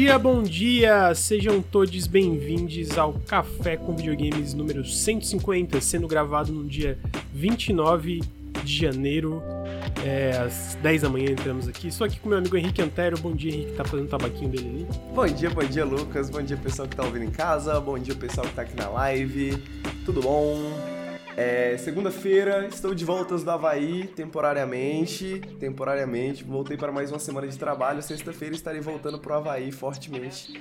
dia, bom dia! Sejam todos bem-vindos ao Café com Videogames número 150, sendo gravado no dia 29 de janeiro, é, às 10 da manhã entramos aqui. Estou aqui com meu amigo Henrique Antero. Bom dia, Henrique, tá fazendo o tabaquinho dele ali. Bom dia, bom dia, Lucas. Bom dia, pessoal que tá ouvindo em casa. Bom dia, pessoal que tá aqui na live. Tudo bom? É, Segunda-feira, estou de voltas do Havaí, temporariamente. Temporariamente, voltei para mais uma semana de trabalho. Sexta-feira estarei voltando pro Havaí fortemente.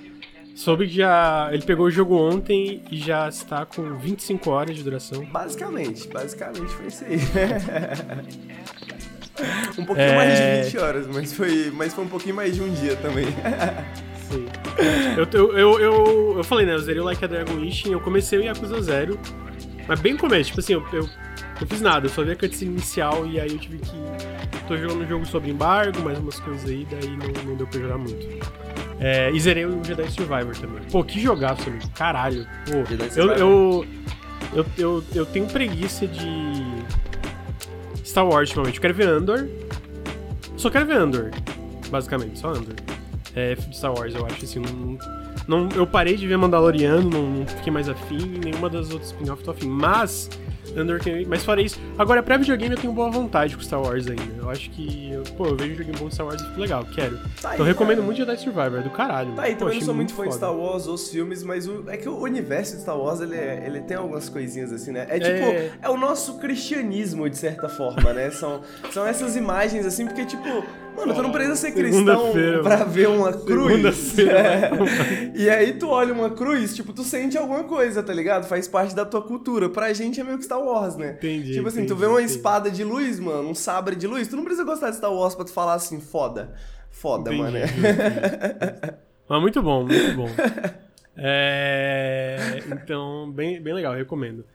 Soube que já ele pegou o jogo ontem e já está com 25 horas de duração. Basicamente, basicamente foi isso aí. um pouquinho é... mais de 20 horas, mas foi, mas foi um pouquinho mais de um dia também. Sim. Eu, eu, eu, eu, eu falei, né? Eu zerei o Like a Dragon Ishin, eu comecei o Yakuza Zero. Mas bem no começo, tipo assim, eu, eu não fiz nada, eu só vi a cutscene inicial e aí eu tive que. Tô jogando um jogo sobre embargo, mais umas coisas aí, daí não, não deu pra jogar muito. É, e zerei o Jedi Survivor também. Pô, que jogaço, amigo. Caralho. Pô, eu, eu, eu, eu, eu tenho preguiça de Star Wars ultimamente. Eu quero ver Andor. Só quero ver Andor, basicamente, só Andor. É, de Star Wars, eu acho assim. Não, não, eu parei de ver Mandaloriano, não, não fiquei mais afim, nenhuma das outras spin-offs tô afim. Mas Mas fora isso, agora pra videogame eu tenho boa vontade com Star Wars ainda. Eu acho que. Eu, pô, eu vejo um joguinho bom de Star Wars e fico legal, quero. Tá então eu recomendo cara. muito Jedi Survivor, é do caralho. Tá aí, também não sou muito fã de Star Wars ou os filmes, mas o, é que o universo de Star Wars ele, é, ele tem algumas coisinhas assim, né? É tipo, é... é o nosso cristianismo, de certa forma, né? São, são essas imagens assim, porque tipo. Mano, tu não precisa ser cristão pra ver uma cruz. É. E aí tu olha uma cruz, tipo, tu sente alguma coisa, tá ligado? Faz parte da tua cultura. Pra gente é meio que Star Wars, né? Entendi. Tipo assim, entendi, tu vê uma entendi. espada de luz, mano, um sabre de luz, tu não precisa gostar de Star Wars pra tu falar assim, foda. Foda, entendi, mano. Mas muito bom, muito bom. É... Então, bem, bem legal, recomendo.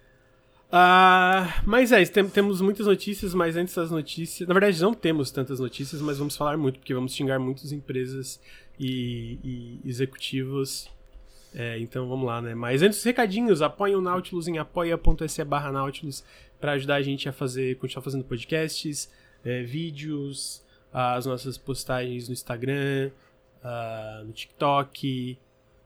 Uh, mas é, tem, temos muitas notícias, mas antes das notícias. Na verdade, não temos tantas notícias, mas vamos falar muito, porque vamos xingar muitas empresas e, e executivos. É, então vamos lá, né? Mas antes recadinhos, apoiem o Nautilus em apoia.se barra Nautilus para ajudar a gente a fazer, continuar fazendo podcasts, é, vídeos, as nossas postagens no Instagram, uh, no TikTok.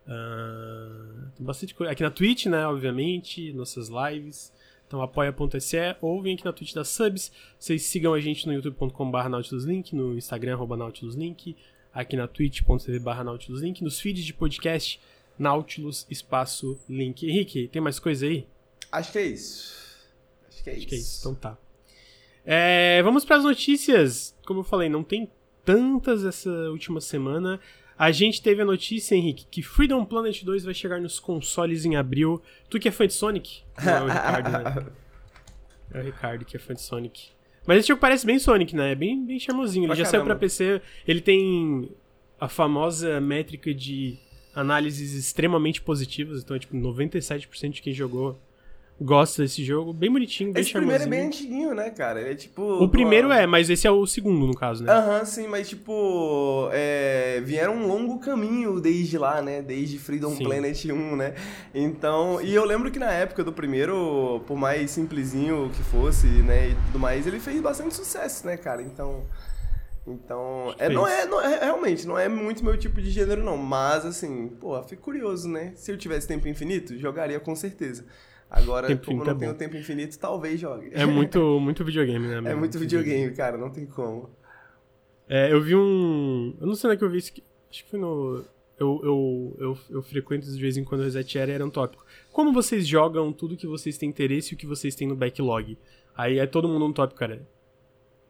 Uh, tem bastante coisa. Aqui na Twitch, né? Obviamente, nossas lives. Então apoia.se ou vem aqui na Twitch da Subs. Vocês sigam a gente no youtube.com.br nautiluslink, no Instagram, arroba nautiluslink, aqui na twitch.tv barra nautiluslink, nos feeds de podcast, Nautilus Espaço Link. Henrique, tem mais coisa aí? Acho que é isso. Acho que é Acho isso. que é isso, então tá. É, vamos para as notícias. Como eu falei, não tem tantas essa última semana. A gente teve a notícia, Henrique, que Freedom Planet 2 vai chegar nos consoles em abril. Tu que é fã de Sonic? Não é o Ricardo, né? É o Ricardo que é fã de Sonic. Mas esse jogo parece bem Sonic, né? É bem, bem charmosinho. Ele já caramba. saiu pra PC. Ele tem a famosa métrica de análises extremamente positivas. Então é tipo 97% de quem jogou gosta desse jogo. Bem bonitinho, bem Esse primeiro é bem antiguinho, né, cara? Ele é tipo. O primeiro pô, é, mas esse é o segundo, no caso, né? Aham, sim, mas tipo, é, vieram um longo caminho desde lá, né? Desde Freedom Sim. Planet 1, né? Então, e eu lembro que na época do primeiro, por mais simplesinho que fosse, né, e tudo mais, ele fez bastante sucesso, né, cara? Então, então, é, não, é, não é, realmente, não é muito meu tipo de gênero não, mas assim, pô, fico curioso, né? Se eu tivesse tempo infinito, jogaria com certeza. Agora, Tempo como não é tenho tempo infinito, talvez jogue. É muito, muito videogame, né? É meu? muito videogame, cara, não tem como. É, eu vi um. Eu não sei onde é que eu vi isso. aqui. Acho que foi no. Eu, eu, eu, eu frequento de vez em quando o Reset Era era um tópico. Como vocês jogam tudo que vocês têm interesse e o que vocês têm no backlog? Aí é todo mundo um tópico, cara.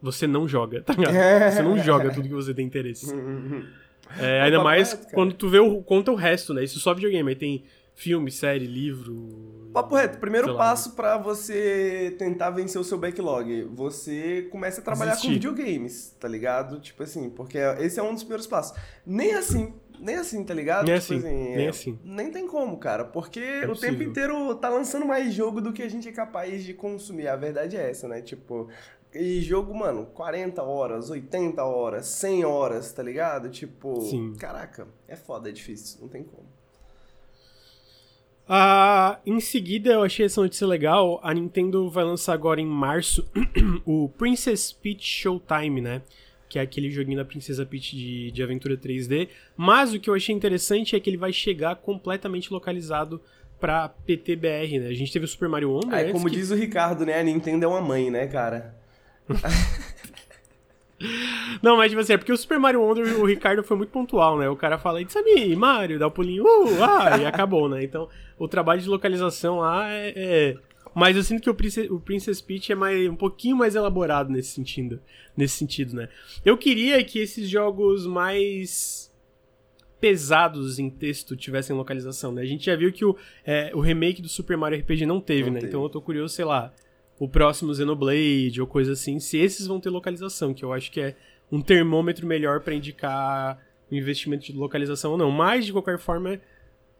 Você não joga, tá ligado? Você não joga tudo que você tem interesse. É, ainda papo mais reto, quando tu vê o, conta o resto, né? Isso só videogame. Aí tem filme, série, livro. Papo reto, primeiro passo pra você tentar vencer o seu backlog. Você começa a trabalhar com Desistir. videogames, tá ligado? Tipo assim, porque esse é um dos primeiros passos. Nem assim, nem assim, tá ligado? Nem Tipo assim, nem é, assim. Nem tem como, cara, porque o possível. tempo inteiro tá lançando mais jogo do que a gente é capaz de consumir. A verdade é essa, né? Tipo, e jogo, mano, 40 horas, 80 horas, 100 horas, tá ligado? Tipo, Sim. caraca, é foda, é difícil, não tem como. Ah, em seguida, eu achei essa notícia legal. A Nintendo vai lançar agora em março o Princess Peach Showtime, né? que é aquele joguinho da Princesa Peach de, de aventura 3D. Mas o que eu achei interessante é que ele vai chegar completamente localizado pra PTBR, né? A gente teve o Super Mario Wonder. É, como que... diz o Ricardo, né? A Nintendo é uma mãe, né, cara? Não, mas tipo assim, é porque o Super Mario Wonder, o Ricardo foi muito pontual, né? O cara fala, it's me, Mario, dá o um pulinho, uh, ah, e acabou, né? Então, o trabalho de localização lá é... é... Mas eu sinto que o Princess, o Princess Peach é mais, um pouquinho mais elaborado nesse sentido, nesse sentido, né? Eu queria que esses jogos mais pesados em texto tivessem localização, né? A gente já viu que o, é, o remake do Super Mario RPG não teve, não né? Teve. Então eu tô curioso, sei lá, o próximo Xenoblade ou coisa assim, se esses vão ter localização, que eu acho que é um termômetro melhor para indicar o investimento de localização ou não. Mas, de qualquer forma,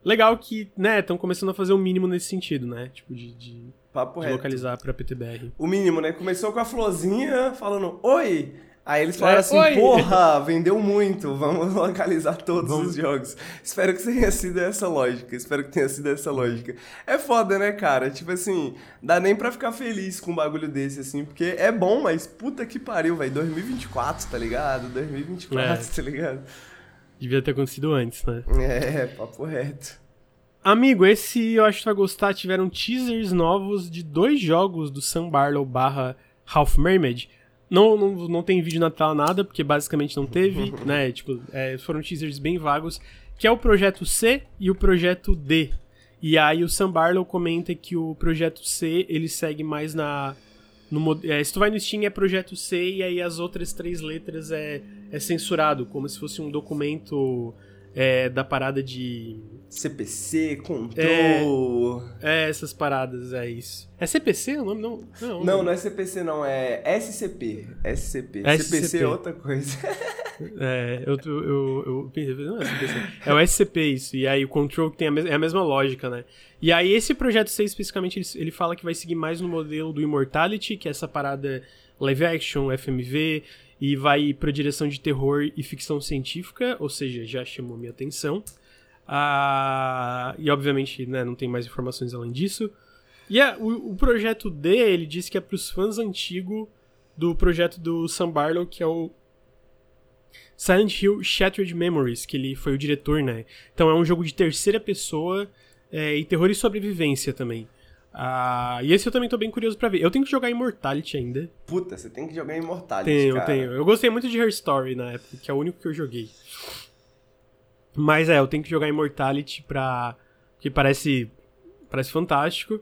legal que, né, estão começando a fazer o mínimo nesse sentido, né? Tipo, de, de, de localizar pra PTBR. O mínimo, né? Começou com a florzinha falando, oi, Aí eles falaram é, assim, oi. porra, vendeu muito, vamos localizar todos vamos. os jogos. Espero que tenha sido essa lógica, espero que tenha sido essa lógica. É foda, né, cara? Tipo assim, dá nem pra ficar feliz com um bagulho desse, assim, porque é bom, mas puta que pariu, velho. 2024, tá ligado? 2024, é. tá ligado? Devia ter acontecido antes, né? É, papo reto. Amigo, esse eu acho que tu vai gostar. Tiveram teasers novos de dois jogos do Sam Barlow barra Half Mermaid. Não, não, não tem vídeo na tela nada, porque basicamente não teve, né? Tipo, é, foram teasers bem vagos, que é o projeto C e o projeto D. E aí o Sam Barlow comenta que o projeto C, ele segue mais na... No, é, se tu vai no Steam é projeto C e aí as outras três letras é, é censurado, como se fosse um documento é, da parada de. CPC, control. É, é, essas paradas, é isso. É CPC o nome? Não, não, não, não é CPC, não, é SCP. SCP. SCP, CPC é outra coisa. é, eu, eu, eu, não é CPC. É o SCP isso. E aí o control tem a, mes é a mesma lógica, né? E aí esse projeto C especificamente, ele, ele fala que vai seguir mais no modelo do Immortality, que é essa parada live action, FMV e vai para direção de terror e ficção científica, ou seja, já chamou minha atenção. Ah, e obviamente né, não tem mais informações além disso. E é, o, o, projeto D, ele diz que é para os fãs antigos do projeto do Sam Barlow, que é o Silent Hill Shattered Memories, que ele foi o diretor, né? Então é um jogo de terceira pessoa é, e terror e sobrevivência também. Ah, e esse eu também tô bem curioso pra ver. Eu tenho que jogar Immortality ainda. Puta, você tem que jogar Immortality, tenho, cara. Tenho, Eu gostei muito de Her Story na época, que é o único que eu joguei. Mas é, eu tenho que jogar Immortality pra... que parece... parece fantástico.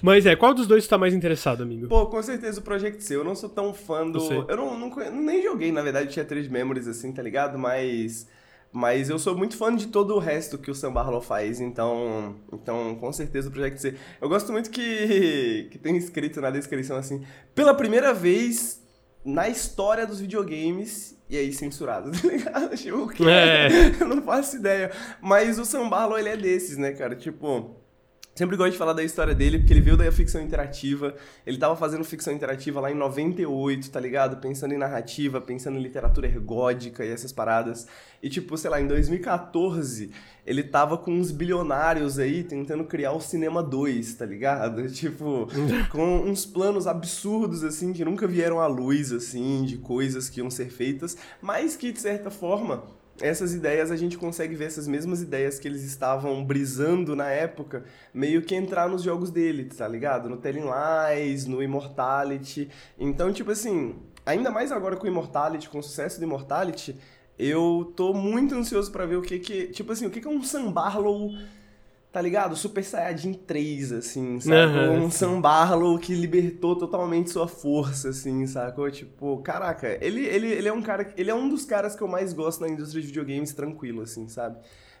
Mas é, qual dos dois tá mais interessado, amigo? Pô, com certeza o Project C. Eu não sou tão fã do... Eu não, não, nem joguei, na verdade, tinha três memories assim, tá ligado? Mas... Mas eu sou muito fã de todo o resto que o Sam Barlow faz, então, então com certeza o Project C. Eu gosto muito que, que tem escrito na descrição assim, pela primeira vez na história dos videogames, e aí censurado, tá ligado? Tipo, o que é? Eu não faço ideia. Mas o Sam Barlow, ele é desses, né, cara? Tipo, Sempre gosto de falar da história dele, porque ele veio da ficção interativa. Ele tava fazendo ficção interativa lá em 98, tá ligado? Pensando em narrativa, pensando em literatura ergódica e essas paradas. E, tipo, sei lá, em 2014, ele tava com uns bilionários aí tentando criar o Cinema 2, tá ligado? Tipo, com uns planos absurdos, assim, que nunca vieram à luz, assim, de coisas que iam ser feitas, mas que, de certa forma essas ideias a gente consegue ver essas mesmas ideias que eles estavam brisando na época, meio que entrar nos jogos dele, tá ligado? No Telling Lies, no Immortality. Então, tipo assim, ainda mais agora com o Immortality, com o sucesso do Immortality, eu tô muito ansioso para ver o que que, tipo assim, o que que é um Sam Barlow tá ligado? Super Saiyajin 3, assim, sabe? Uhum, um Sam Barlow que libertou totalmente sua força, assim, sacou? Tipo, caraca, ele, ele, ele é um cara, ele é um dos caras que eu mais gosto na indústria de videogames tranquilo, assim, sabe?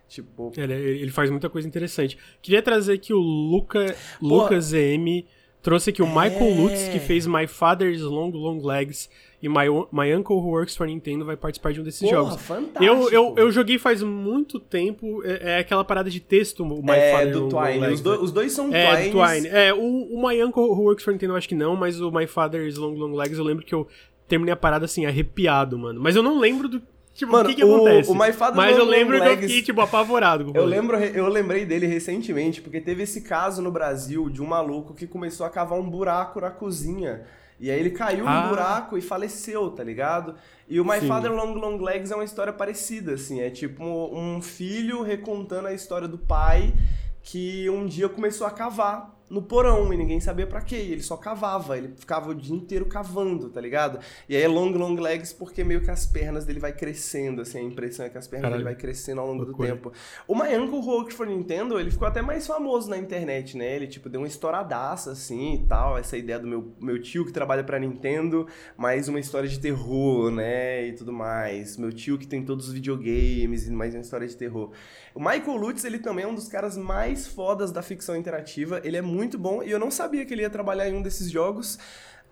Tipo... Ele, ele faz muita coisa interessante. Queria trazer aqui o Luca, Lucas ZM, trouxe aqui o Michael é... Lutz, que fez My Father's Long Long Legs, e My, My Uncle Who Works for Nintendo vai participar de um desses Porra, jogos. Fantástico. Eu, eu, eu joguei faz muito tempo, é, é aquela parada de texto, o My é, Father do Twine. Os, do, os, dois são é, Twines. Twine. É, o, o My Uncle Who Works for Nintendo eu acho que não, mas o My Father's Long Long Legs eu lembro que eu terminei a parada assim, arrepiado, mano. Mas eu não lembro do, Tipo, Mano, o que, que o, acontece? O My Father Mas eu lembro que eu fiquei, tipo, apavorado. eu, lembro, eu lembrei dele recentemente, porque teve esse caso no Brasil de um maluco que começou a cavar um buraco na cozinha E aí ele caiu ah. no buraco e faleceu, tá ligado? E o My Sim. Father Long Long Legs é uma história parecida, assim. É tipo um filho recontando a história do pai que um dia começou a cavar no porão e ninguém sabia para quê. Ele só cavava, ele ficava o dia inteiro cavando, tá ligado? E aí é long, long legs porque meio que as pernas dele vai crescendo, assim, a impressão é que as pernas Caralho. dele vai crescendo ao longo do tempo. O My Uncle Worked for Nintendo, ele ficou até mais famoso na internet, né? Ele, tipo, deu uma estouradaça, assim, e tal, essa ideia do meu, meu tio que trabalha pra Nintendo, mais uma história de terror, né? E tudo mais. Meu tio que tem todos os videogames e mais uma história de terror. O Michael Lutz, ele também é um dos caras mais fodas da ficção interativa. Ele é muito bom e eu não sabia que ele ia trabalhar em um desses jogos.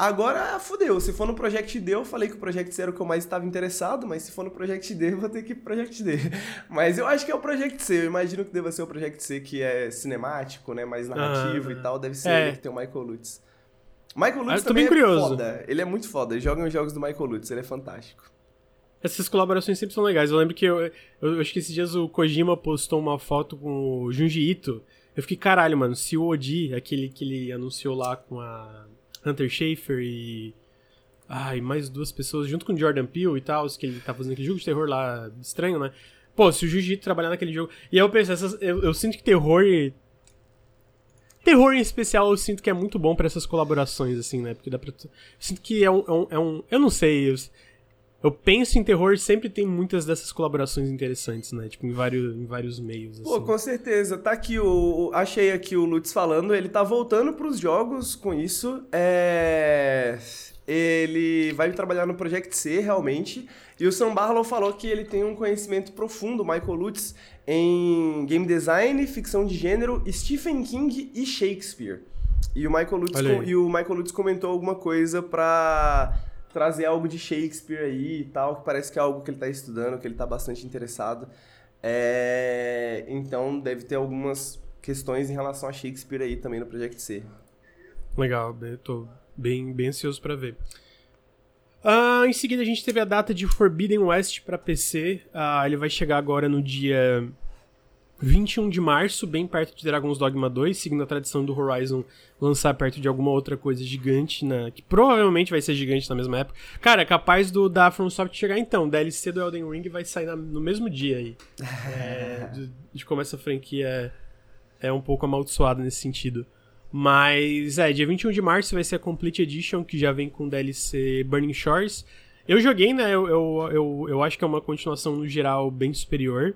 Agora, fudeu. Se for no Project D, eu falei que o Project C era o que eu mais estava interessado, mas se for no Project D, eu vou ter que ir pro Project D. Mas eu acho que é o Project C. Eu imagino que deva ser o Project C, que é cinemático, né? Mais narrativo ah, e tal. Deve ser é. ele que tem o Michael Lutz. Michael Lutz também é curioso. foda. Ele é muito foda. Ele joga os jogos do Michael Lutz. Ele é fantástico. Essas colaborações sempre são legais. Eu lembro que eu, eu, eu, acho que esses dias o Kojima postou uma foto com o Junji Ito. Eu fiquei, caralho, mano, se o Odi, aquele que ele anunciou lá com a Hunter Schafer e. Ai, mais duas pessoas, junto com o Jordan Peele e tal, que ele tá fazendo aquele jogo de terror lá estranho, né? Pô, se o Ito trabalhar naquele jogo. E aí eu penso, essas, eu, eu sinto que terror. Terror em especial, eu sinto que é muito bom para essas colaborações, assim, né? Porque dá pra. Eu sinto que é um. É um, é um eu não sei. Eu, eu penso em terror sempre tem muitas dessas colaborações interessantes, né? Tipo, em vários, em vários meios. Assim. Pô, com certeza. Tá aqui o. Achei aqui o Lutz falando, ele tá voltando pros jogos com isso. É. Ele vai trabalhar no Project C, realmente. E o Sam Barlow falou que ele tem um conhecimento profundo, Michael Lutz, em game design, ficção de gênero, Stephen King e Shakespeare. E o Michael Lutz, com... e o Michael Lutz comentou alguma coisa pra trazer algo de Shakespeare aí e tal, que parece que é algo que ele está estudando, que ele está bastante interessado. É... Então deve ter algumas questões em relação a Shakespeare aí também no Project C. Legal, tô bem, bem ansioso para ver. Uh, em seguida a gente teve a data de Forbidden West para PC. Uh, ah, ele vai chegar agora no dia 21 de março, bem perto de Dragon's Dogma 2, seguindo a tradição do Horizon lançar perto de alguma outra coisa gigante, né? Que provavelmente vai ser gigante na mesma época. Cara, é capaz do da FromSoft chegar então. DLC do Elden Ring vai sair na, no mesmo dia aí. é, de, de, como essa franquia é, é um pouco amaldiçoada nesse sentido. Mas, é, dia 21 de março vai ser a Complete Edition, que já vem com DLC Burning Shores. Eu joguei, né? Eu, eu, eu, eu acho que é uma continuação no geral bem superior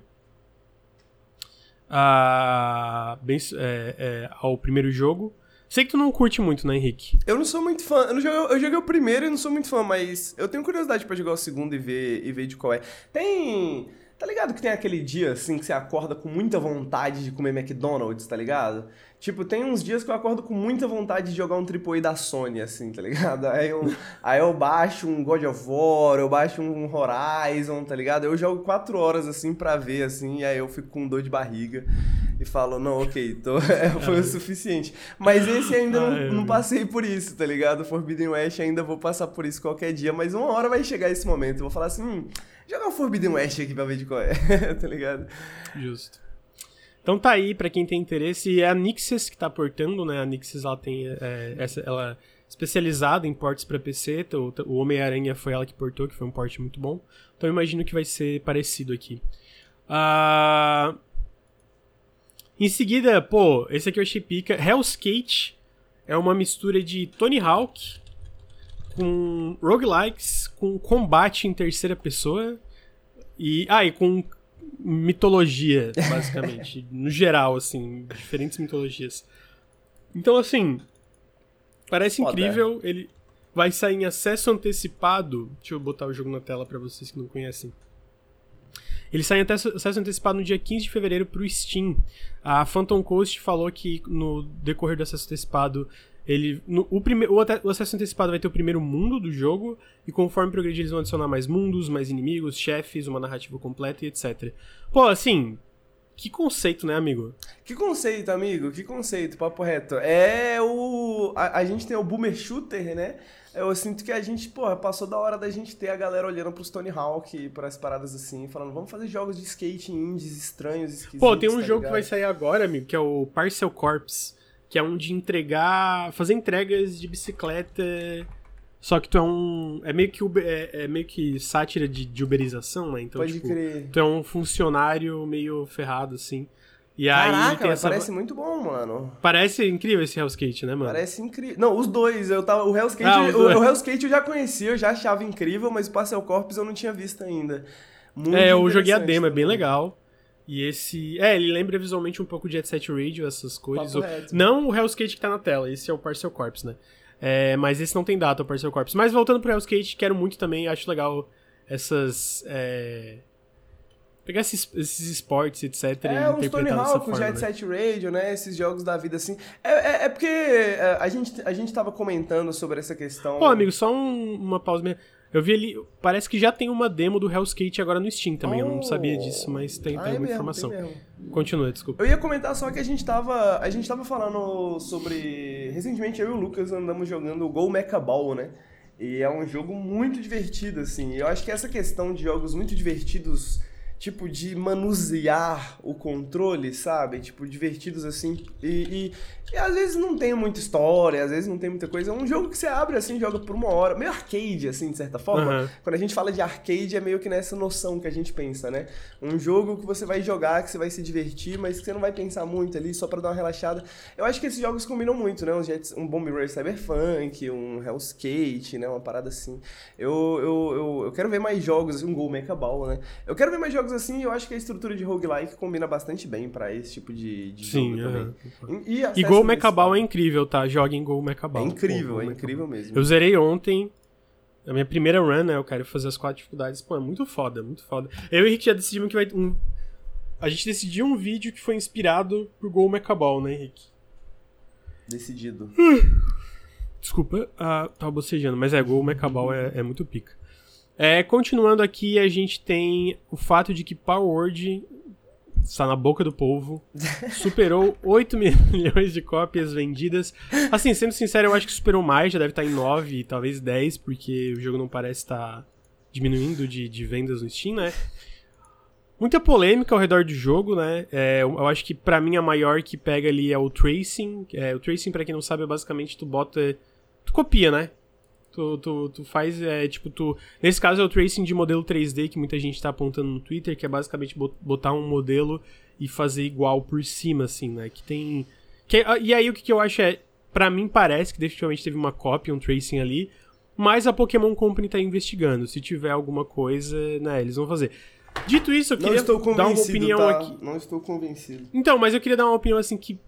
a, é, é, ao primeiro jogo. Sei que tu não curte muito, né, Henrique? Eu não sou muito fã. Eu, joguei, eu joguei o primeiro e não sou muito fã, mas eu tenho curiosidade para jogar o segundo e ver, e ver de qual é. Tem. Tá ligado que tem aquele dia, assim, que você acorda com muita vontade de comer McDonald's, tá ligado? Tipo, tem uns dias que eu acordo com muita vontade de jogar um AAA da Sony, assim, tá ligado? Aí eu, aí eu baixo um God of War, eu baixo um Horizon, tá ligado? Eu jogo quatro horas, assim, pra ver, assim, e aí eu fico com dor de barriga e falo, não, ok, tô, é, foi o suficiente. Mas esse ainda não, não, passei por isso, tá ligado? Forbidden West ainda vou passar por isso qualquer dia, mas uma hora vai chegar esse momento. Eu vou falar assim, hum, jogar um Forbidden West aqui pra ver de qual é, tá ligado? Justo. Então tá aí para quem tem interesse. É a Nixes que tá portando, né? A Nixes ela tem é, essa, ela é especializada em portes para PC. Então, o Homem-Aranha foi ela que portou, que foi um porte muito bom. Então eu imagino que vai ser parecido aqui. Uh... Em seguida, pô, esse aqui eu achei pica. Hellskate é uma mistura de Tony Hawk com roguelikes, com combate em terceira pessoa. E, ah, e com mitologia, basicamente. no geral, assim, diferentes mitologias. Então, assim, parece Foda. incrível. Ele vai sair em acesso antecipado. Deixa eu botar o jogo na tela para vocês que não conhecem. Ele sai em acesso antecipado no dia 15 de fevereiro pro Steam. A Phantom Coast falou que no decorrer do acesso antecipado ele, no, o, prime, o, o, acesso antecipado vai ter o primeiro mundo do jogo, e conforme progredir, eles vão adicionar mais mundos, mais inimigos, chefes, uma narrativa completa e etc. Pô, assim, que conceito, né, amigo? Que conceito, amigo, que conceito, papo reto. É o. A, a gente tem o Boomer Shooter, né? Eu sinto que a gente, porra, passou da hora da gente ter a galera olhando pros Tony Hawk e para as paradas assim, falando, vamos fazer jogos de skate indies estranhos, esquisitos. Pô, tem um tá jogo ligado? que vai sair agora, amigo, que é o Parcel Corps que é um de entregar, fazer entregas de bicicleta Só que tu é um. É meio que, é, é meio que sátira de, de uberização, né? Então, Pode tipo, crer. tu é um funcionário meio ferrado, assim. E Caraca, aí essa... parece muito bom, mano. Parece incrível esse Hellskate, né, mano? Parece incrível. Não, os dois. Eu tava, o Hellskate, Ah, os dois. o, o Hellskate eu já conhecia, eu já achava incrível, mas o Parcel Corps eu não tinha visto ainda. Muito é, eu joguei a demo, é bem também. legal. E esse. É, ele lembra visualmente um pouco de Jet Set Radio, essas cores. O-. Não o Hellskate que tá na tela, esse é o Parcel Corps, né? É, mas esse não tem data, o Parcel Corps. Mas voltando pro Hellskate, quero muito também, acho legal essas. é, Pegar esses, esses esportes, etc. É, e uns Tony Hawk, forma. Jet né? Set Radio, né? Esses jogos da vida assim. É, é, é porque é, a, gente, a gente tava comentando sobre essa questão. Pô, amigo, só um- uma pausa mesmo. Eu vi ali, parece que já tem uma demo do Hellskate agora no Steam também. Eu não sabia disso, mas tem, Ah, tem é alguma mesmo, informação. tem mesmo. Continua, desculpa. Eu ia comentar só que a gente tava. A gente tava falando sobre. Recentemente eu e o Lucas andamos jogando o Go Mecha Ball, né? E é um jogo muito divertido, assim. Eu acho que essa questão de jogos muito divertidos, tipo, de manusear o controle, sabe? Tipo, divertidos assim. E, e, e às vezes não tem muita história, às vezes não tem muita coisa. É um jogo que você abre assim, joga por uma hora. Meio arcade, assim, de certa forma. Aham. Quando a gente fala de arcade, é meio que nessa noção que a gente pensa, né? Um jogo que você vai jogar, que você vai se divertir, mas que você não vai pensar muito ali, só pra dar uma relaxada. Eu acho que esses jogos combinam muito, né? Um, Jets, um Bomb Race Cyberpunk, um Hellskate, né? Uma parada assim. Eu, eu, eu, eu quero ver mais jogos, assim, um Go Mecha Ball, né? Eu quero ver mais jogos assim e eu acho que a estrutura de roguelike combina bastante bem pra esse tipo de, de Sim, jogo aham. também. E, e E Gol Mechabal é incrível, tá? Joga em Gol Mechabal. É incrível, Pô, é incrível mesmo. Eu zerei ontem. A minha primeira run, né? Eu quero fazer as quatro dificuldades. Pô, é muito foda, muito foda. Eu e o Henrique já decidimos que vai. Um... A gente decidiu um vídeo que foi inspirado por Gol Mechabal, né, Henrique? Decidido. Desculpa, ah, tava bocejando, mas é, Gol Mechabal é, é muito pica. É, continuando aqui, a gente tem o fato de que Power Word está na boca do povo, superou 8 milhões de cópias vendidas. Assim, sendo sincero, eu acho que superou mais, já deve estar em 9, talvez 10, porque o jogo não parece estar diminuindo de, de vendas no Steam, né? Muita polêmica ao redor do jogo, né? É, eu acho que pra mim a maior que pega ali é o tracing. É, o tracing, pra quem não sabe, é basicamente tu bota. Tu copia, né? Tu, tu, tu faz, é, tipo, tu... Nesse caso é o tracing de modelo 3D, que muita gente tá apontando no Twitter, que é basicamente bot- botar um modelo e fazer igual por cima, assim, né? Que tem... Que, ah, e aí o que, que eu acho é... Pra mim parece que definitivamente teve uma cópia, um tracing ali, mas a Pokémon Company tá investigando. Se tiver alguma coisa, né, eles vão fazer. Dito isso, eu queria estou dar uma opinião tá? aqui. Não estou convencido. Então, mas eu queria dar uma opinião assim que.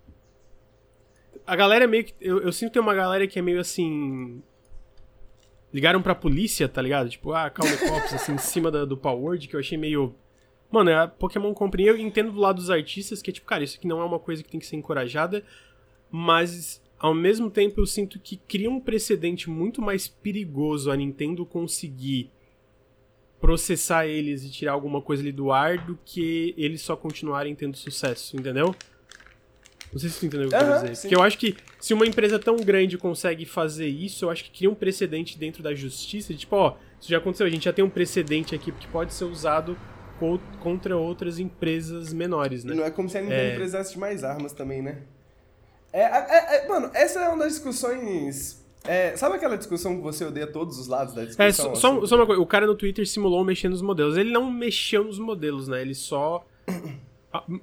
A galera é meio que. Eu, eu sinto que tem uma galera que é meio assim. Ligaram pra polícia, tá ligado? Tipo, ah, calma, Cops, assim, em cima da- do Power Word, que eu achei meio. Mano, é a Pokémon Company. Eu entendo do lado dos artistas que é tipo, cara, isso aqui não é uma coisa que tem que ser encorajada, mas ao mesmo tempo eu sinto que cria um precedente muito mais perigoso a Nintendo conseguir processar eles e tirar alguma coisa ali do ar do que eles só continuarem tendo sucesso, entendeu? Não sei se tu entendeu o que eu quero dizer. sim. Porque eu acho que se uma empresa tão grande consegue fazer isso, eu acho que cria um precedente dentro da justiça. De, tipo, ó, isso já aconteceu, a gente já tem um precedente aqui que pode ser usado co- contra outras empresas menores, E né? não é como se a É. precisasse de mais armas também, né? É, é- é- mano, essa é uma das discussões. é, sabe aquela discussão que você odeia todos os lados da discussão? É, só, assim? só uma coisa, o cara no Twitter simulou mexer nos modelos. Ele não mexeu nos modelos, né? Ele só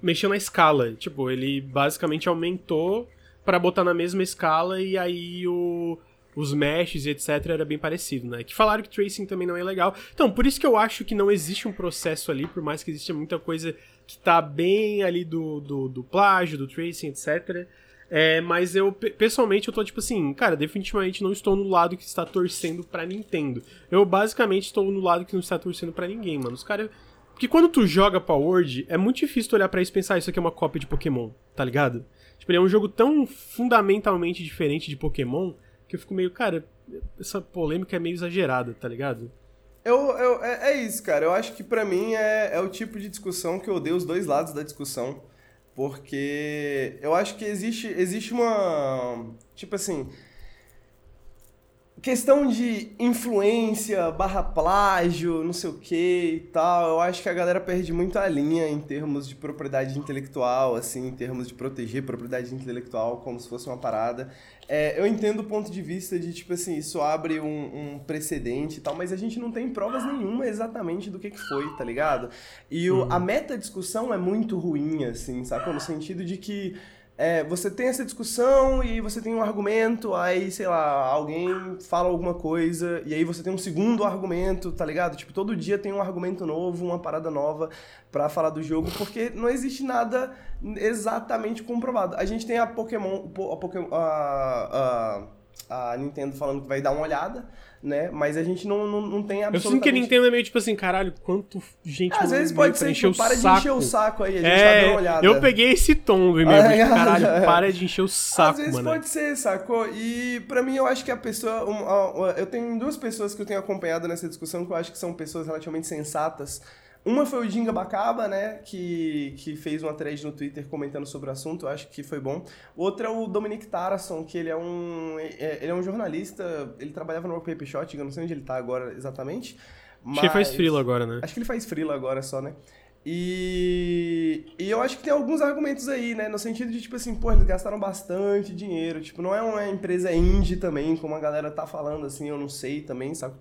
mexeu na escala. Tipo, ele basicamente aumentou pra botar na mesma escala e aí o, os meshes e etc era bem parecido, né? Que falaram que tracing também não é legal. Então, por isso que eu acho que não existe um processo ali, por mais que exista muita coisa que tá bem ali do, do, do plágio, do tracing, etc. É, mas eu, pe- pessoalmente, eu tô tipo assim, cara, definitivamente não estou no lado que está torcendo pra Nintendo. Eu basicamente estou no lado que não está torcendo pra ninguém, mano. Os caras. Porque quando tu joga Power Word, é muito difícil tu olhar pra isso e pensar, "Ah, isso aqui é uma cópia de Pokémon, tá ligado? Tipo, ele é um jogo tão fundamentalmente diferente de Pokémon que eu fico meio, cara, essa polêmica é meio exagerada, tá ligado? Eu, eu- é, é isso, cara. Eu acho que pra mim é, é o tipo de discussão que eu odeio os dois lados da discussão. Porque eu acho que existe, existe uma. Tipo assim. Questão de influência, barra plágio, não sei o que e tal, eu acho que a galera perde muito a linha em termos de propriedade intelectual, assim, em termos de proteger propriedade intelectual como se fosse uma parada. É, eu entendo o ponto de vista de, tipo assim, isso abre um, um, precedente e tal, mas a gente não tem provas nenhuma exatamente do que, que foi, tá ligado? E o, a meta-discussão é muito ruim, assim, sabe? No sentido de que é, você tem essa discussão e você tem um argumento, aí, sei lá, alguém fala alguma coisa, e aí você tem um segundo argumento, tá ligado? Tipo, todo dia tem um argumento novo, uma parada nova para falar do jogo, porque não existe nada exatamente comprovado. A gente tem a Pokémon, a, Pokémon, a, a, a Nintendo falando que vai dar uma olhada, né? Mas a gente não, não, não tem absolutamente... Eu sinto que a Nintendo é meio tipo assim, caralho, quanto gente... Às vezes pode ser, tipo, para saco. de encher o saco aí, a gente é, tá dando uma olhada. Eu peguei esse tom, mesmo, tipo, caralho, para de encher o saco, Às vezes mano. pode ser, sacou? E pra mim eu acho que a pessoa... Eu tenho duas pessoas que eu tenho acompanhado nessa discussão que eu acho que são pessoas relativamente sensatas, uma foi o Dinga Bacaba, né, que, que fez uma thread no Twitter comentando sobre o assunto, eu acho que foi bom. Outra é o Dominic Tarasson, que ele é um é, ele é um jornalista, ele trabalhava no Paper Shot, eu não sei onde ele tá agora exatamente. Mas... Acho que ele faz frila agora, né? Acho que ele faz frila agora só, né? E, e eu acho que tem alguns argumentos aí, né? No sentido de, tipo assim, pô, eles gastaram bastante dinheiro. Tipo, não é uma empresa indie também, como a galera tá falando, assim, eu não sei também, sabe?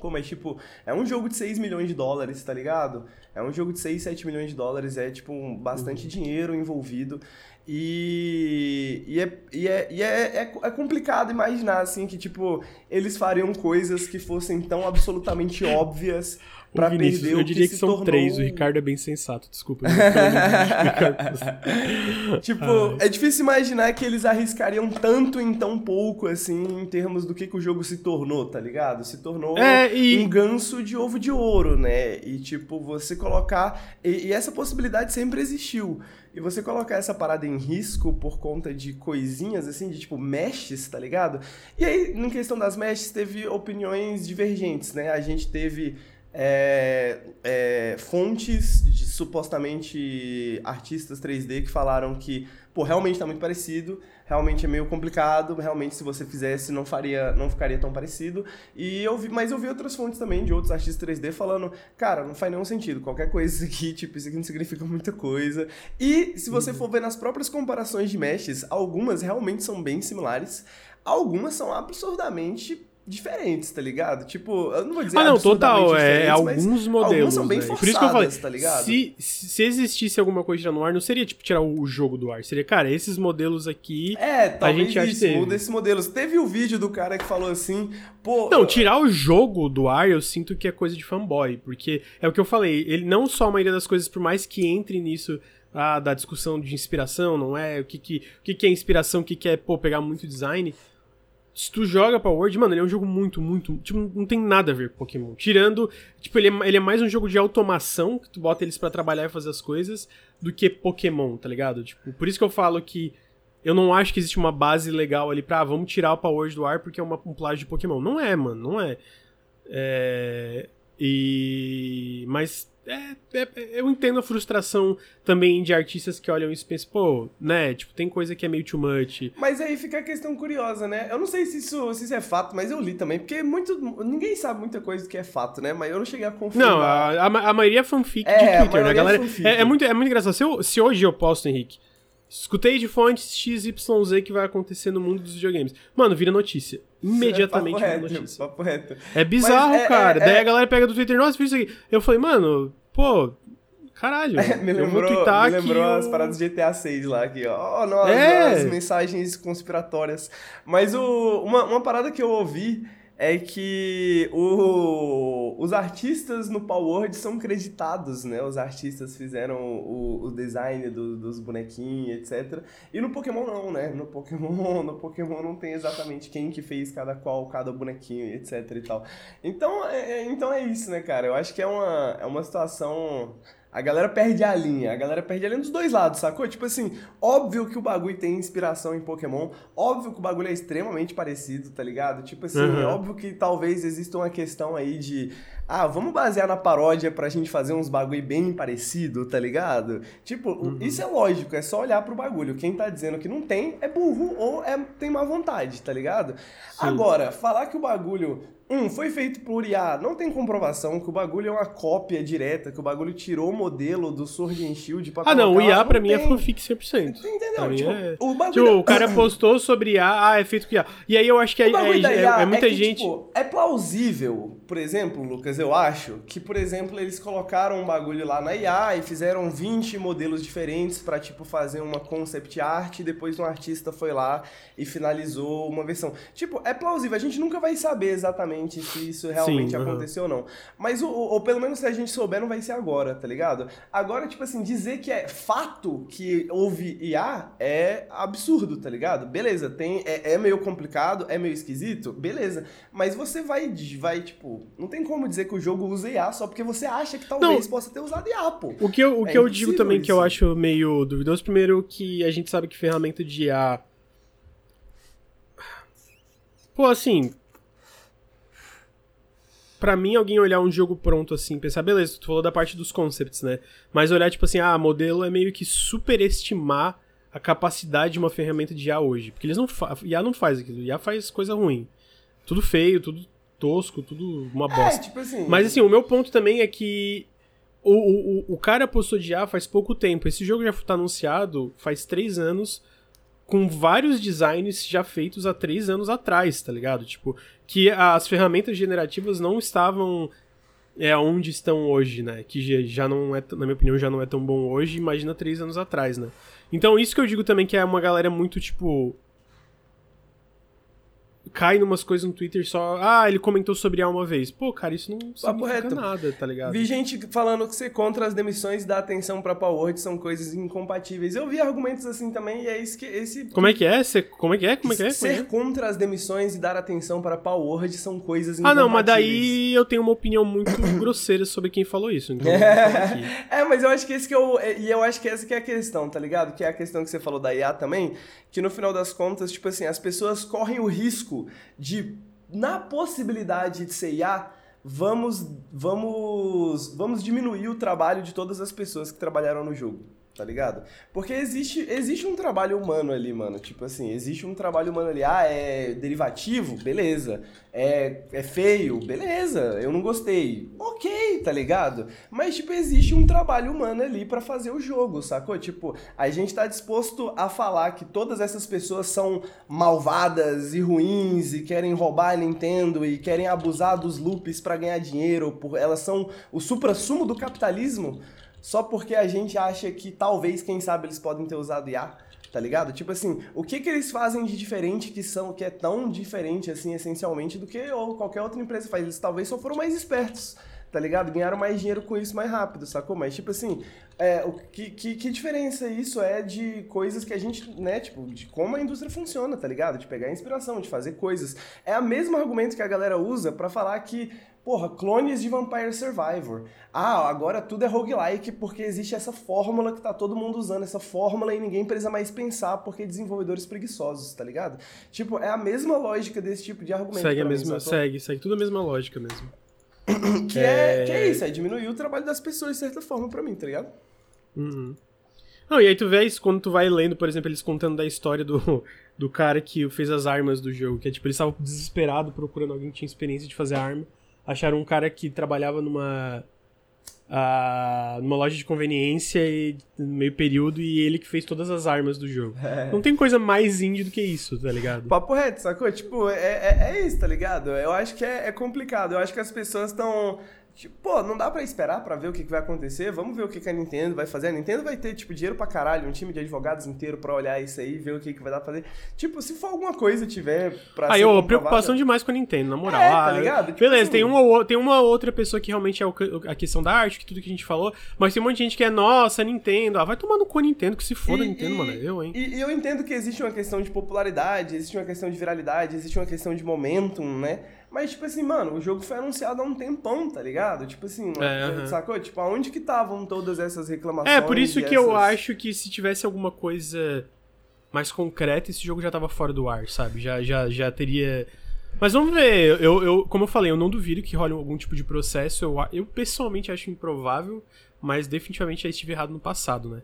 Pô, mas tipo, é um jogo de 6 milhões de dólares, tá ligado? É um jogo de 6, 7 milhões de dólares, é tipo um, bastante uhum. dinheiro envolvido. E, e, é, e, é, e é, é, é, complicado imaginar, assim, que, tipo, eles fariam coisas que fossem tão absolutamente óbvias pra Vinícius, perder eu o diria que, que são tornou... três. O Ricardo é bem sensato, desculpa. tipo, é difícil imaginar que eles arriscariam tanto em tão pouco, assim, em termos do que, que o jogo se tornou, tá ligado? Se tornou é, e... um ganso de ovo de ouro, né? E, tipo, você colocar... E, e essa possibilidade sempre existiu. E você colocar essa parada em risco por conta de coisinhas, assim, de tipo meshes, tá ligado? E aí, na questão das meshes, teve opiniões divergentes, né? A gente teve é, é, fontes de supostamente artistas 3D que falaram que, pô, realmente tá muito parecido, realmente é meio complicado, realmente se você fizesse não faria, não ficaria tão parecido. E eu vi, mas eu vi outras fontes também de outros artistas 3D falando, cara, não faz nenhum sentido, qualquer coisa aqui, tipo, isso aqui não significa muita coisa. E se você uhum. for ver nas próprias comparações de meshes, algumas realmente são bem similares, algumas são absurdamente diferentes, tá ligado? Tipo, eu não vou dizer Ah, não, total, é alguns modelos. Alguns são bem forçadas, Por isso que eu falei, tá ligado? Se, se existisse alguma coisa no ar, não seria tipo tirar o jogo do ar, seria, cara, esses modelos aqui, é, talvez a gente isso, muda esses modelos. Teve o vídeo do cara que falou assim, pô... Não, tirar o jogo do ar, eu sinto que é coisa de fanboy, porque é o que eu falei, ele não só a maioria das coisas, por mais que entre nisso ah, da discussão de inspiração, não é? O que, que, o que, que é inspiração, o que, que é, pô, pegar muito design se tu joga Power Word, mano, ele é um jogo muito, muito. Tipo, não tem nada a ver com Pokémon. Tirando. Tipo, ele é, ele é mais um jogo de automação, que tu bota eles para trabalhar e fazer as coisas, do que Pokémon, tá ligado? Tipo, por isso que eu falo que. Eu não acho que existe uma base legal ali pra, ah, vamos tirar o Power do ar porque é uma, um plágio de Pokémon. Não é, mano, não é. É. E. Mas é, é, eu entendo a frustração também de artistas que olham isso e pensam, pô, né? Tipo, tem coisa que é meio too much. Mas aí fica a questão curiosa, né? Eu não sei se isso, se isso é fato, mas eu li também, porque muito, ninguém sabe muita coisa que é fato, né? Mas eu não cheguei a confirmar. Não, a, a, a maioria é fanfic é, de Twitter, né? A galera, é, é, é, muito, é muito engraçado. Se, eu, se hoje eu posto, Henrique, Escutei de fontes XYZ que vai acontecer no mundo dos videogames. Mano, vira notícia. Imediatamente é vira notícia. Reto. É bizarro, é, cara. É, Daí a galera pega do Twitter, nossa, fiz isso aqui. Eu falei, mano, pô, caralho. me lembrou, me lembrou as paradas de GTA 6 lá, aqui, ó. Oh, nossa, é. as mensagens conspiratórias. Mas o, uma, uma parada que eu ouvi é que o, os artistas no Power são creditados, né? Os artistas fizeram o, o design do, dos bonequinhos, etc. E no Pokémon não, né? No Pokémon, no Pokémon não tem exatamente quem que fez cada qual, cada bonequinho, etc e tal. Então é, é então é isso, né, cara? Eu acho que é uma, é uma situação a galera perde a linha, a galera perde a linha dos dois lados, sacou? Tipo assim, óbvio que o bagulho tem inspiração em Pokémon, óbvio que o bagulho é extremamente parecido, tá ligado? Tipo assim, uhum. óbvio que talvez exista uma questão aí de ah, vamos basear na paródia pra gente fazer uns bagulho bem parecido, tá ligado? Tipo, uhum. isso é lógico, é só olhar pro bagulho. Quem tá dizendo que não tem é burro ou é, tem má vontade, tá ligado? Sim. Agora, falar que o bagulho um, foi feito por IA. Não tem comprovação que o bagulho é uma cópia direta, que o bagulho tirou o modelo do Sword and Shield pra Ah, não, o IA pra mim é tem. é fanfic 100%. Entendeu? Tipo, é... o, bagulho tipo, o cara postou sobre IA, ah, é feito com IA. E aí eu acho que é, é, é, é, muita que, gente... Tipo, é plausível, por exemplo, Lucas, eu acho, que, por exemplo, eles colocaram um bagulho lá na IA e fizeram 20 modelos diferentes pra, tipo, fazer uma concept art e depois um artista foi lá e finalizou uma versão. Tipo, é plausível, a gente nunca vai saber exatamente se isso realmente Sim, aconteceu ou não. Mas, o, ou pelo menos se a gente souber, não vai ser agora, tá ligado? Agora, tipo assim, dizer que é fato que houve IA é absurdo, tá ligado? Beleza, tem, é, é meio complicado, é meio esquisito, beleza. Mas você vai, vai, tipo, não tem como dizer que o jogo usa IA só porque você acha que talvez não. possa ter usado IA, pô. O que eu, o é que eu digo também isso. que eu acho meio duvidoso, primeiro que a gente sabe que ferramenta de IA Pô, assim, para mim, alguém olhar um jogo pronto assim, pensar, beleza, tu falou da parte dos concepts, né? Mas olhar, tipo assim, ah, modelo é meio que superestimar a capacidade de uma ferramenta de IA hoje. Porque eles não IA não faz aquilo, IA faz coisa ruim. Tudo feio, tudo tosco, tudo uma é, bosta. É, tipo assim... Mas assim, o meu ponto também é que o, o, o cara postou de IA faz pouco tempo. Esse jogo já tá anunciado faz três anos com vários designs já feitos há três anos atrás, tá ligado? Tipo, que as ferramentas generativas não estavam é onde estão hoje, né? Que já não é, na minha opinião, já não é tão bom hoje, imagina três anos atrás, né? Então, isso que eu digo também que é uma galera muito, tipo, cai numas coisas no Twitter só. Ah, ele comentou sobre A uma vez. Pô, cara, isso não significa reto. nada, tá ligado? Vi gente falando que ser contra as demissões e dar atenção pra Power são coisas incompatíveis. Eu vi argumentos assim também, e é isso que esse. Como é que é? Ser, como é que é? Como é que é? Ser contra as demissões e dar atenção para Power são coisas incompatíveis. Ah, não, mas daí eu tenho uma opinião muito grosseira sobre quem falou isso. Então é, mas eu acho que esse que eu. E eu acho que essa que é a questão, tá ligado? Que é a questão que você falou da IA também, que no final das contas, tipo assim, as pessoas correm o risco de, na possibilidade de ser IA, vamos, vamos, vamos diminuir o trabalho de todas as pessoas que trabalharam no jogo tá ligado? Porque existe, existe um trabalho humano ali, mano. Tipo assim, existe um trabalho humano ali. Ah, é derivativo? Beleza. É, é feio? Beleza. Eu não gostei. Ok, tá ligado? Mas, tipo, existe um trabalho humano ali para fazer o jogo, sacou? Tipo, a gente tá disposto a falar que todas essas pessoas são malvadas e ruins e querem roubar a Nintendo e querem abusar dos loops para ganhar dinheiro. Por, elas são o supra-sumo do capitalismo só porque a gente acha que talvez, quem sabe, eles podem ter usado IA, tá ligado? Tipo assim, o que que eles fazem de diferente que são que é tão diferente assim essencialmente do que ou qualquer outra empresa faz? Eles talvez só foram mais espertos, tá ligado? Ganharam mais dinheiro com isso mais rápido, sacou? Mas tipo assim, é, o que, que, que diferença isso é de coisas que a gente, né, tipo, de como a indústria funciona, tá ligado? De pegar inspiração, de fazer coisas. É o mesmo argumento que a galera usa para falar que Porra, clones de Vampire Survivor. Ah, agora tudo é roguelike porque existe essa fórmula que tá todo mundo usando, essa fórmula e ninguém precisa mais pensar porque desenvolvedores preguiçosos, tá ligado? Tipo, é a mesma lógica desse tipo de argumento. Segue a mesma, mim, segue, segue tudo a mesma lógica mesmo. que é... é... que é isso, é diminuir o trabalho das pessoas de certa forma para mim, tá ligado? Uhum. Não, e aí tu vê isso quando tu vai lendo, por exemplo, eles contando da história do, do cara que fez as armas do jogo, que é tipo, eles estavam desesperados procurando alguém que tinha experiência de fazer arma acharam um cara que trabalhava numa uh, numa loja de conveniência e, no meio período e ele que fez todas as armas do jogo. É. Não tem coisa mais indie do que isso, tá ligado? Papo reto, sacou? Tipo, é, é, é isso, tá ligado? Eu acho que é, é complicado. Eu acho que as pessoas estão Tipo, pô, não dá para esperar para ver o que, que, vai acontecer. Vamos ver o que, que, a Nintendo vai fazer. A Nintendo vai ter, tipo, dinheiro pra caralho, um time de advogados inteiro para olhar isso aí, ver o que, que vai dar pra fazer. Tipo, se for alguma coisa tiver pra Aí, ô, preocupação demais com a Nintendo, na moral. É, tá ah, ligado? Tipo beleza, assim, tem, uma, tem uma outra pessoa que realmente é a questão da arte, que tudo que a gente falou, mas tem um monte de gente que é, nossa, Nintendo. Ah, vai tomar no cu a Nintendo, que se foda a Nintendo, e, mano. Eu, hein? E, e eu entendo que existe uma questão de popularidade, existe uma questão de viralidade, existe uma questão de momentum, né? Mas, tipo assim, mano, o jogo foi anunciado há um tempão, tá ligado? Tipo assim, é, sacou? Tipo, aonde que estavam todas essas reclamações? É, por isso que essas... eu acho que se tivesse alguma coisa mais concreta, esse jogo já tava fora do ar, sabe? Já, já, já teria. Mas vamos ver, eu, eu, como eu falei, eu não duvido que role algum tipo de processo. Eu, eu pessoalmente acho improvável, mas definitivamente já estive errado no passado, né?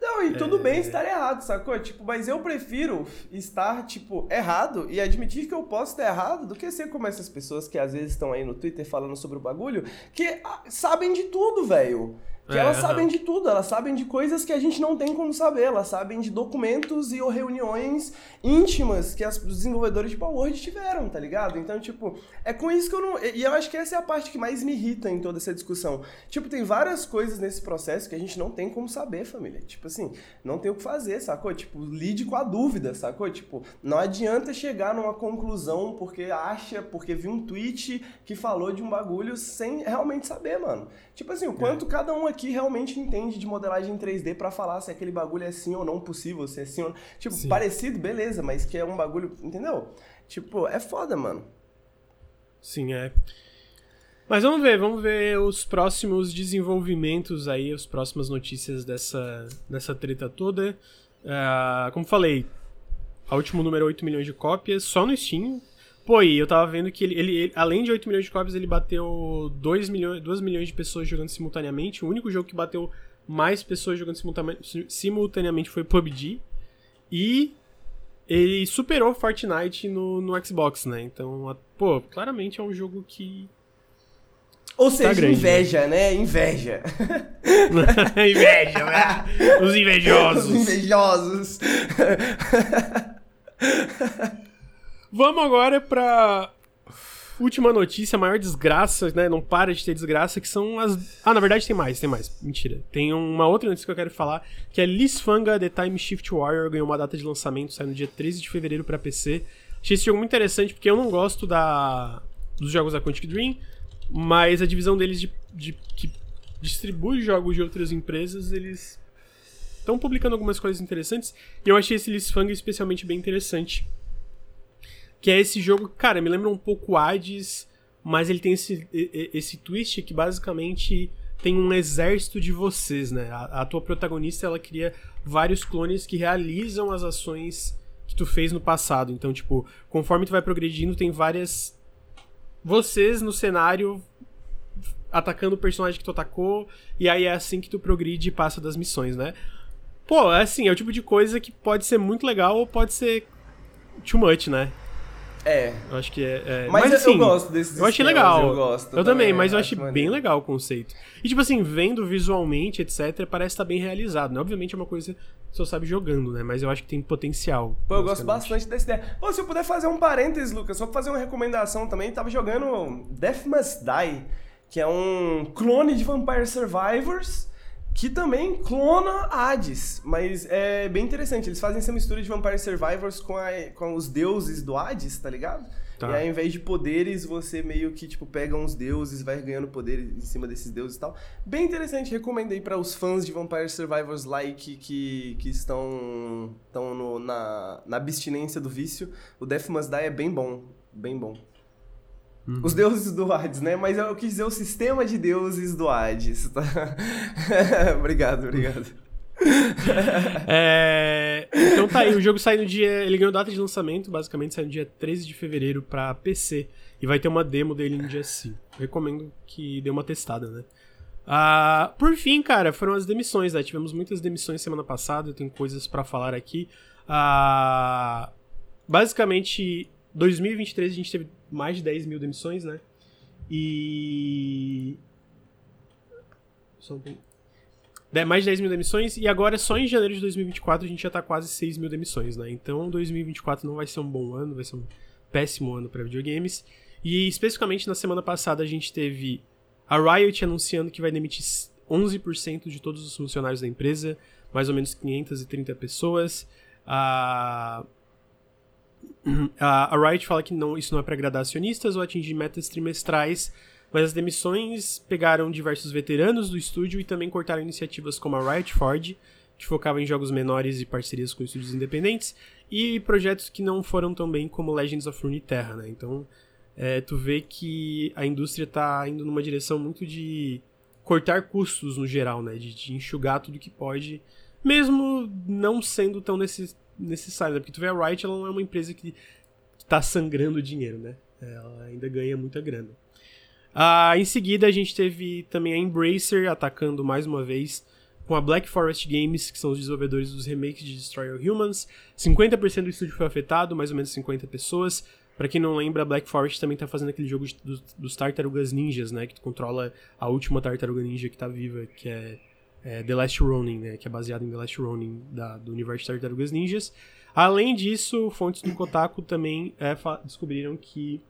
Não, e tudo é... bem estar errado, sacou? Tipo, mas eu prefiro estar, tipo, errado e admitir que eu posso estar errado do que ser como essas pessoas que às vezes estão aí no Twitter falando sobre o bagulho, que ah, sabem de tudo, velho. Que é, elas sabem de tudo, elas sabem de coisas que a gente não tem como saber, elas sabem de documentos e ou reuniões íntimas que as, os desenvolvedores de Power Word tiveram, tá ligado? Então, tipo, é com isso que eu não. E eu acho que essa é a parte que mais me irrita em toda essa discussão. Tipo, tem várias coisas nesse processo que a gente não tem como saber, família. Tipo assim, não tem o que fazer, sacou? Tipo, lide com a dúvida, sacou? Tipo, não adianta chegar numa conclusão porque acha, porque viu um tweet que falou de um bagulho sem realmente saber, mano. Tipo assim, o quanto é. cada um aqui realmente entende de modelagem 3D para falar se aquele bagulho é sim ou não possível, se é sim ou não. Tipo, sim. parecido, beleza, mas que é um bagulho. Entendeu? Tipo, é foda, mano. Sim, é. Mas vamos ver, vamos ver os próximos desenvolvimentos aí, as próximas notícias dessa, dessa treta toda. Uh, como falei, a último número é 8 milhões de cópias, só no Steam. Pô, e eu tava vendo que ele, ele, ele, além de 8 milhões de cópias, ele bateu 2 milhões, 2 milhões de pessoas jogando simultaneamente. O único jogo que bateu mais pessoas jogando simultaneamente foi PUBG. E ele superou Fortnite no, no Xbox, né? Então, pô, claramente é um jogo que. Ou tá seja, grande, inveja, né? né? Inveja. inveja, né? Os invejosos. Os invejosos. Vamos agora pra última notícia, maior desgraça, né? Não para de ter desgraça, que são as. Ah, na verdade tem mais, tem mais. Mentira. Tem uma outra notícia que eu quero falar, que é Lisfanga The Time Shift Warrior ganhou uma data de lançamento, sai no dia 13 de fevereiro para PC. Achei esse jogo muito interessante porque eu não gosto da dos jogos da Quantic Dream, mas a divisão deles de, de que distribui jogos de outras empresas, eles estão publicando algumas coisas interessantes. E eu achei esse Lisfanga especialmente bem interessante. Que é esse jogo, cara, me lembra um pouco Hades, mas ele tem esse, esse twist que basicamente tem um exército de vocês, né? A, a, tua protagonista, ela cria vários clones que realizam as ações que tu fez no passado. Então, tipo, conforme tu vai progredindo, tem várias vocês no cenário atacando o personagem que tu atacou, e aí é assim que tu progride e passa das missões, né? Pô, é assim, é o tipo de coisa que pode ser muito legal ou pode ser too much, né? É. Eu acho que é. é... Mas, mas, assim, eu gosto desses Eu achei legal. Eu gosto. Eu também, mas eu achei bem legal o conceito. E, tipo assim, vendo visualmente, etc., parece estar tá bem realizado, né? Obviamente é uma coisa que você sabe jogando, né? Mas eu acho que tem potencial. Pô, eu gosto bastante dessa ideia. Pô, se eu puder fazer um parênteses, Lucas, só pra fazer uma recomendação também, tava jogando Death Must Die, que é um clone de Vampire Survivors que também clona Hades, mas é bem interessante. Eles fazem essa mistura de Vampire Survivors com, a, com os deuses do Hades, tá ligado? Tá. E aí, ao invés de poderes, você meio que, tipo, pega uns deuses, vai ganhando poder em cima desses deuses e tal. Bem interessante, recomendo aí para os fãs de Vampire Survivors like que, que estão, estão na, na abstinência do vício. O Death Must Die é bem bom, bem bom. Uhum. Os deuses do Hades, né? Mas eu quis dizer o sistema de deuses do Hades. Tá? obrigado, obrigado. é... Então tá aí, o jogo sai no dia. Ele ganhou data de lançamento, basicamente sai no dia 13 de fevereiro pra PC. E vai ter uma demo dele no dia 5. Recomendo que dê uma testada, né? Ah, por fim, cara, foram as demissões, né? Tivemos muitas demissões semana passada, eu tenho coisas para falar aqui. Ah, basicamente, 2023 a gente teve mais de 10 mil demissões, né? E. Só um mais de 10 mil demissões, e agora só em janeiro de 2024 a gente já tá quase 6 mil demissões, né? Então 2024 não vai ser um bom ano, vai ser um péssimo ano para videogames. E especificamente na semana passada a gente teve a Riot anunciando que vai demitir 11% de todos os funcionários da empresa, mais ou menos 530 pessoas. A a, Riot fala que não, isso não é para agradar acionistas ou atingir metas trimestrais, mas as demissões pegaram diversos veteranos do estúdio e também cortaram iniciativas como a Riot Forge, que focava em jogos menores e parcerias com estúdios independentes, e projetos que não foram tão bem como Legends of Runeterra, né? Então, é, tu vê que a indústria está indo numa direção muito de cortar custos no geral, né? De, de enxugar tudo que pode, mesmo não sendo tão necessário necessário, né? Porque tu vê a Riot, ela não é uma empresa que tá sangrando dinheiro, né? Ela ainda ganha muita grana. Ah, em seguida, a gente teve também a Embracer atacando mais uma vez com a Black Forest Games, que são os desenvolvedores dos remakes de Destroy All Humans. 50% do estúdio foi afetado, mais ou menos 50 pessoas. Para quem não lembra, a Black Forest também tá fazendo aquele jogo dos, dos Tartarugas Ninjas, né? Que tu controla a última Tartaruga Ninja que tá viva, que é, é The Last Ronin, né? Que é baseado em The Last Ronin da, do universo de Tartarugas Ninjas. Além disso, fontes do Kotaku também é, descobriram que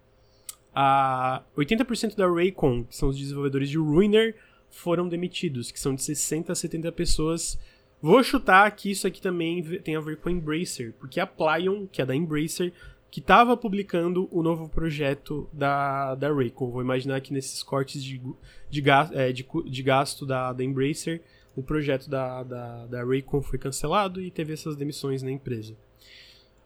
a 80% da Raycon, que são os desenvolvedores de Ruiner, foram demitidos, que são de 60 a 70 pessoas. Vou chutar que isso aqui também tem a ver com a Embracer, porque a Plyon, que é da Embracer, que estava publicando o novo projeto da, da Raycon. Vou imaginar que nesses cortes de, de, é, de, de gasto da, da Embracer, o projeto da, da, da Raycon foi cancelado e teve essas demissões na empresa.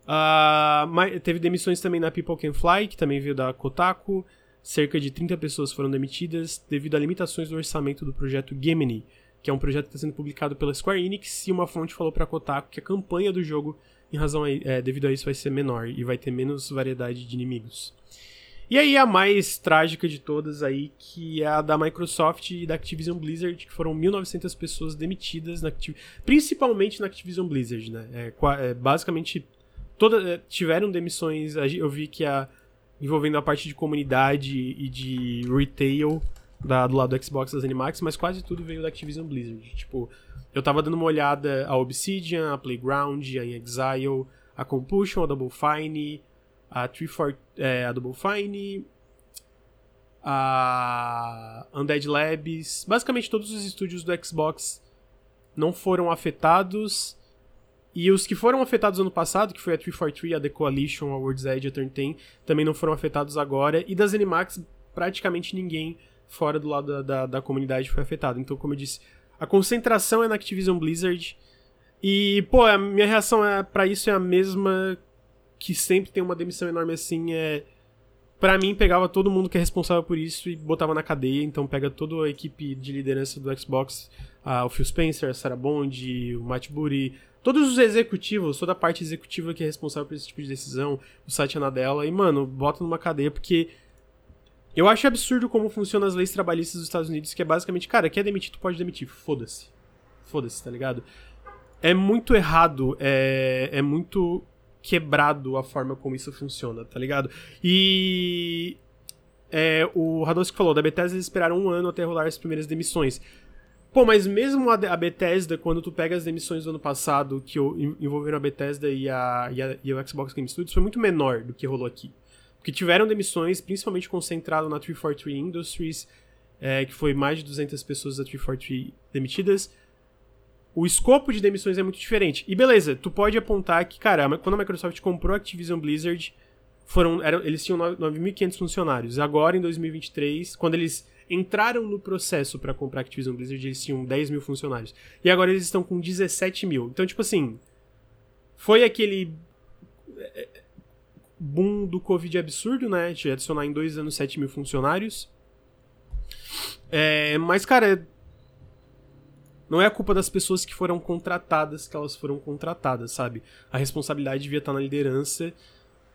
Uh, teve demissões também na People Can Fly, que também veio da Kotaku. Cerca de 30 pessoas foram demitidas devido a limitações do orçamento do projeto Gemini, que é um projeto que está sendo publicado pela Square Enix, e uma fonte falou para Kotaku que a campanha do jogo, em razão a, é, devido a isso, vai ser menor e vai ter menos variedade de inimigos. E aí a mais trágica de todas aí, que é a da Microsoft e da Activision Blizzard, que foram 1.900 pessoas demitidas, na principalmente na Activision Blizzard, né? É, é, basicamente todas eh, tiveram demissões. Eu vi que a envolvendo a parte de comunidade e de retail da, do lado do Xbox das Animax, mas quase tudo veio da Activision Blizzard. Tipo, eu tava dando uma olhada a Obsidian, a Playground, a In Exile, a Compulsion, a Double Fine, a 34, é, a Double Fine, a Undead Labs. Basicamente todos os estúdios do Xbox não foram afetados e os que foram afetados ano passado, que foi a 343, a The Coalition, a World's Edge, a Turn 10, também não foram afetados agora. E das Animax, praticamente ninguém fora do lado da, da, da comunidade foi afetado. Então, como eu disse, a concentração é na Activision Blizzard. E, pô, a minha reação é, para isso é a mesma que sempre tem uma demissão enorme assim. É, para mim, pegava todo mundo que é responsável por isso e botava na cadeia. Então, pega toda a equipe de liderança do Xbox, uh, o Phil Spencer, a Sarah Bond, o Matt Booty, todos os executivos, toda a parte executiva que é responsável por esse tipo de decisão, o site Anadela, e, mano, bota numa cadeia, porque eu acho absurdo como funcionam as leis trabalhistas dos Estados Unidos, que é basicamente, cara, quer demitir, tu pode demitir, foda-se. Foda-se, tá ligado? É muito errado, é, é muito quebrado a forma como isso funciona, tá ligado? E é, o Radowski falou, da Bethesda eles esperaram um ano até rolar as primeiras demissões. Pô, mas mesmo a, Bethesda, quando tu pega as demissões do ano passado que envolveram a Bethesda e, a, e, a, e o Xbox Game Studios, foi muito menor do que rolou aqui. Porque tiveram demissões, principalmente concentrado na 343 Industries, é, que foi mais de 200 pessoas da 343 demitidas. O escopo de demissões é muito diferente. E beleza, tu pode apontar que, cara, quando a Microsoft comprou a Activision Blizzard, foram, eram, eles tinham 9.500 funcionários. Agora, em 2023, quando eles entraram no processo para comprar Activision Blizzard, eles tinham 10 mil funcionários. E agora eles estão com 17 mil. Então, tipo assim, foi aquele é, boom do Covid absurdo, né? De adicionar em dois anos 7 mil funcionários. É, mas, cara, não é a culpa das pessoas que foram contratadas que elas foram contratadas, sabe? A responsabilidade devia estar na liderança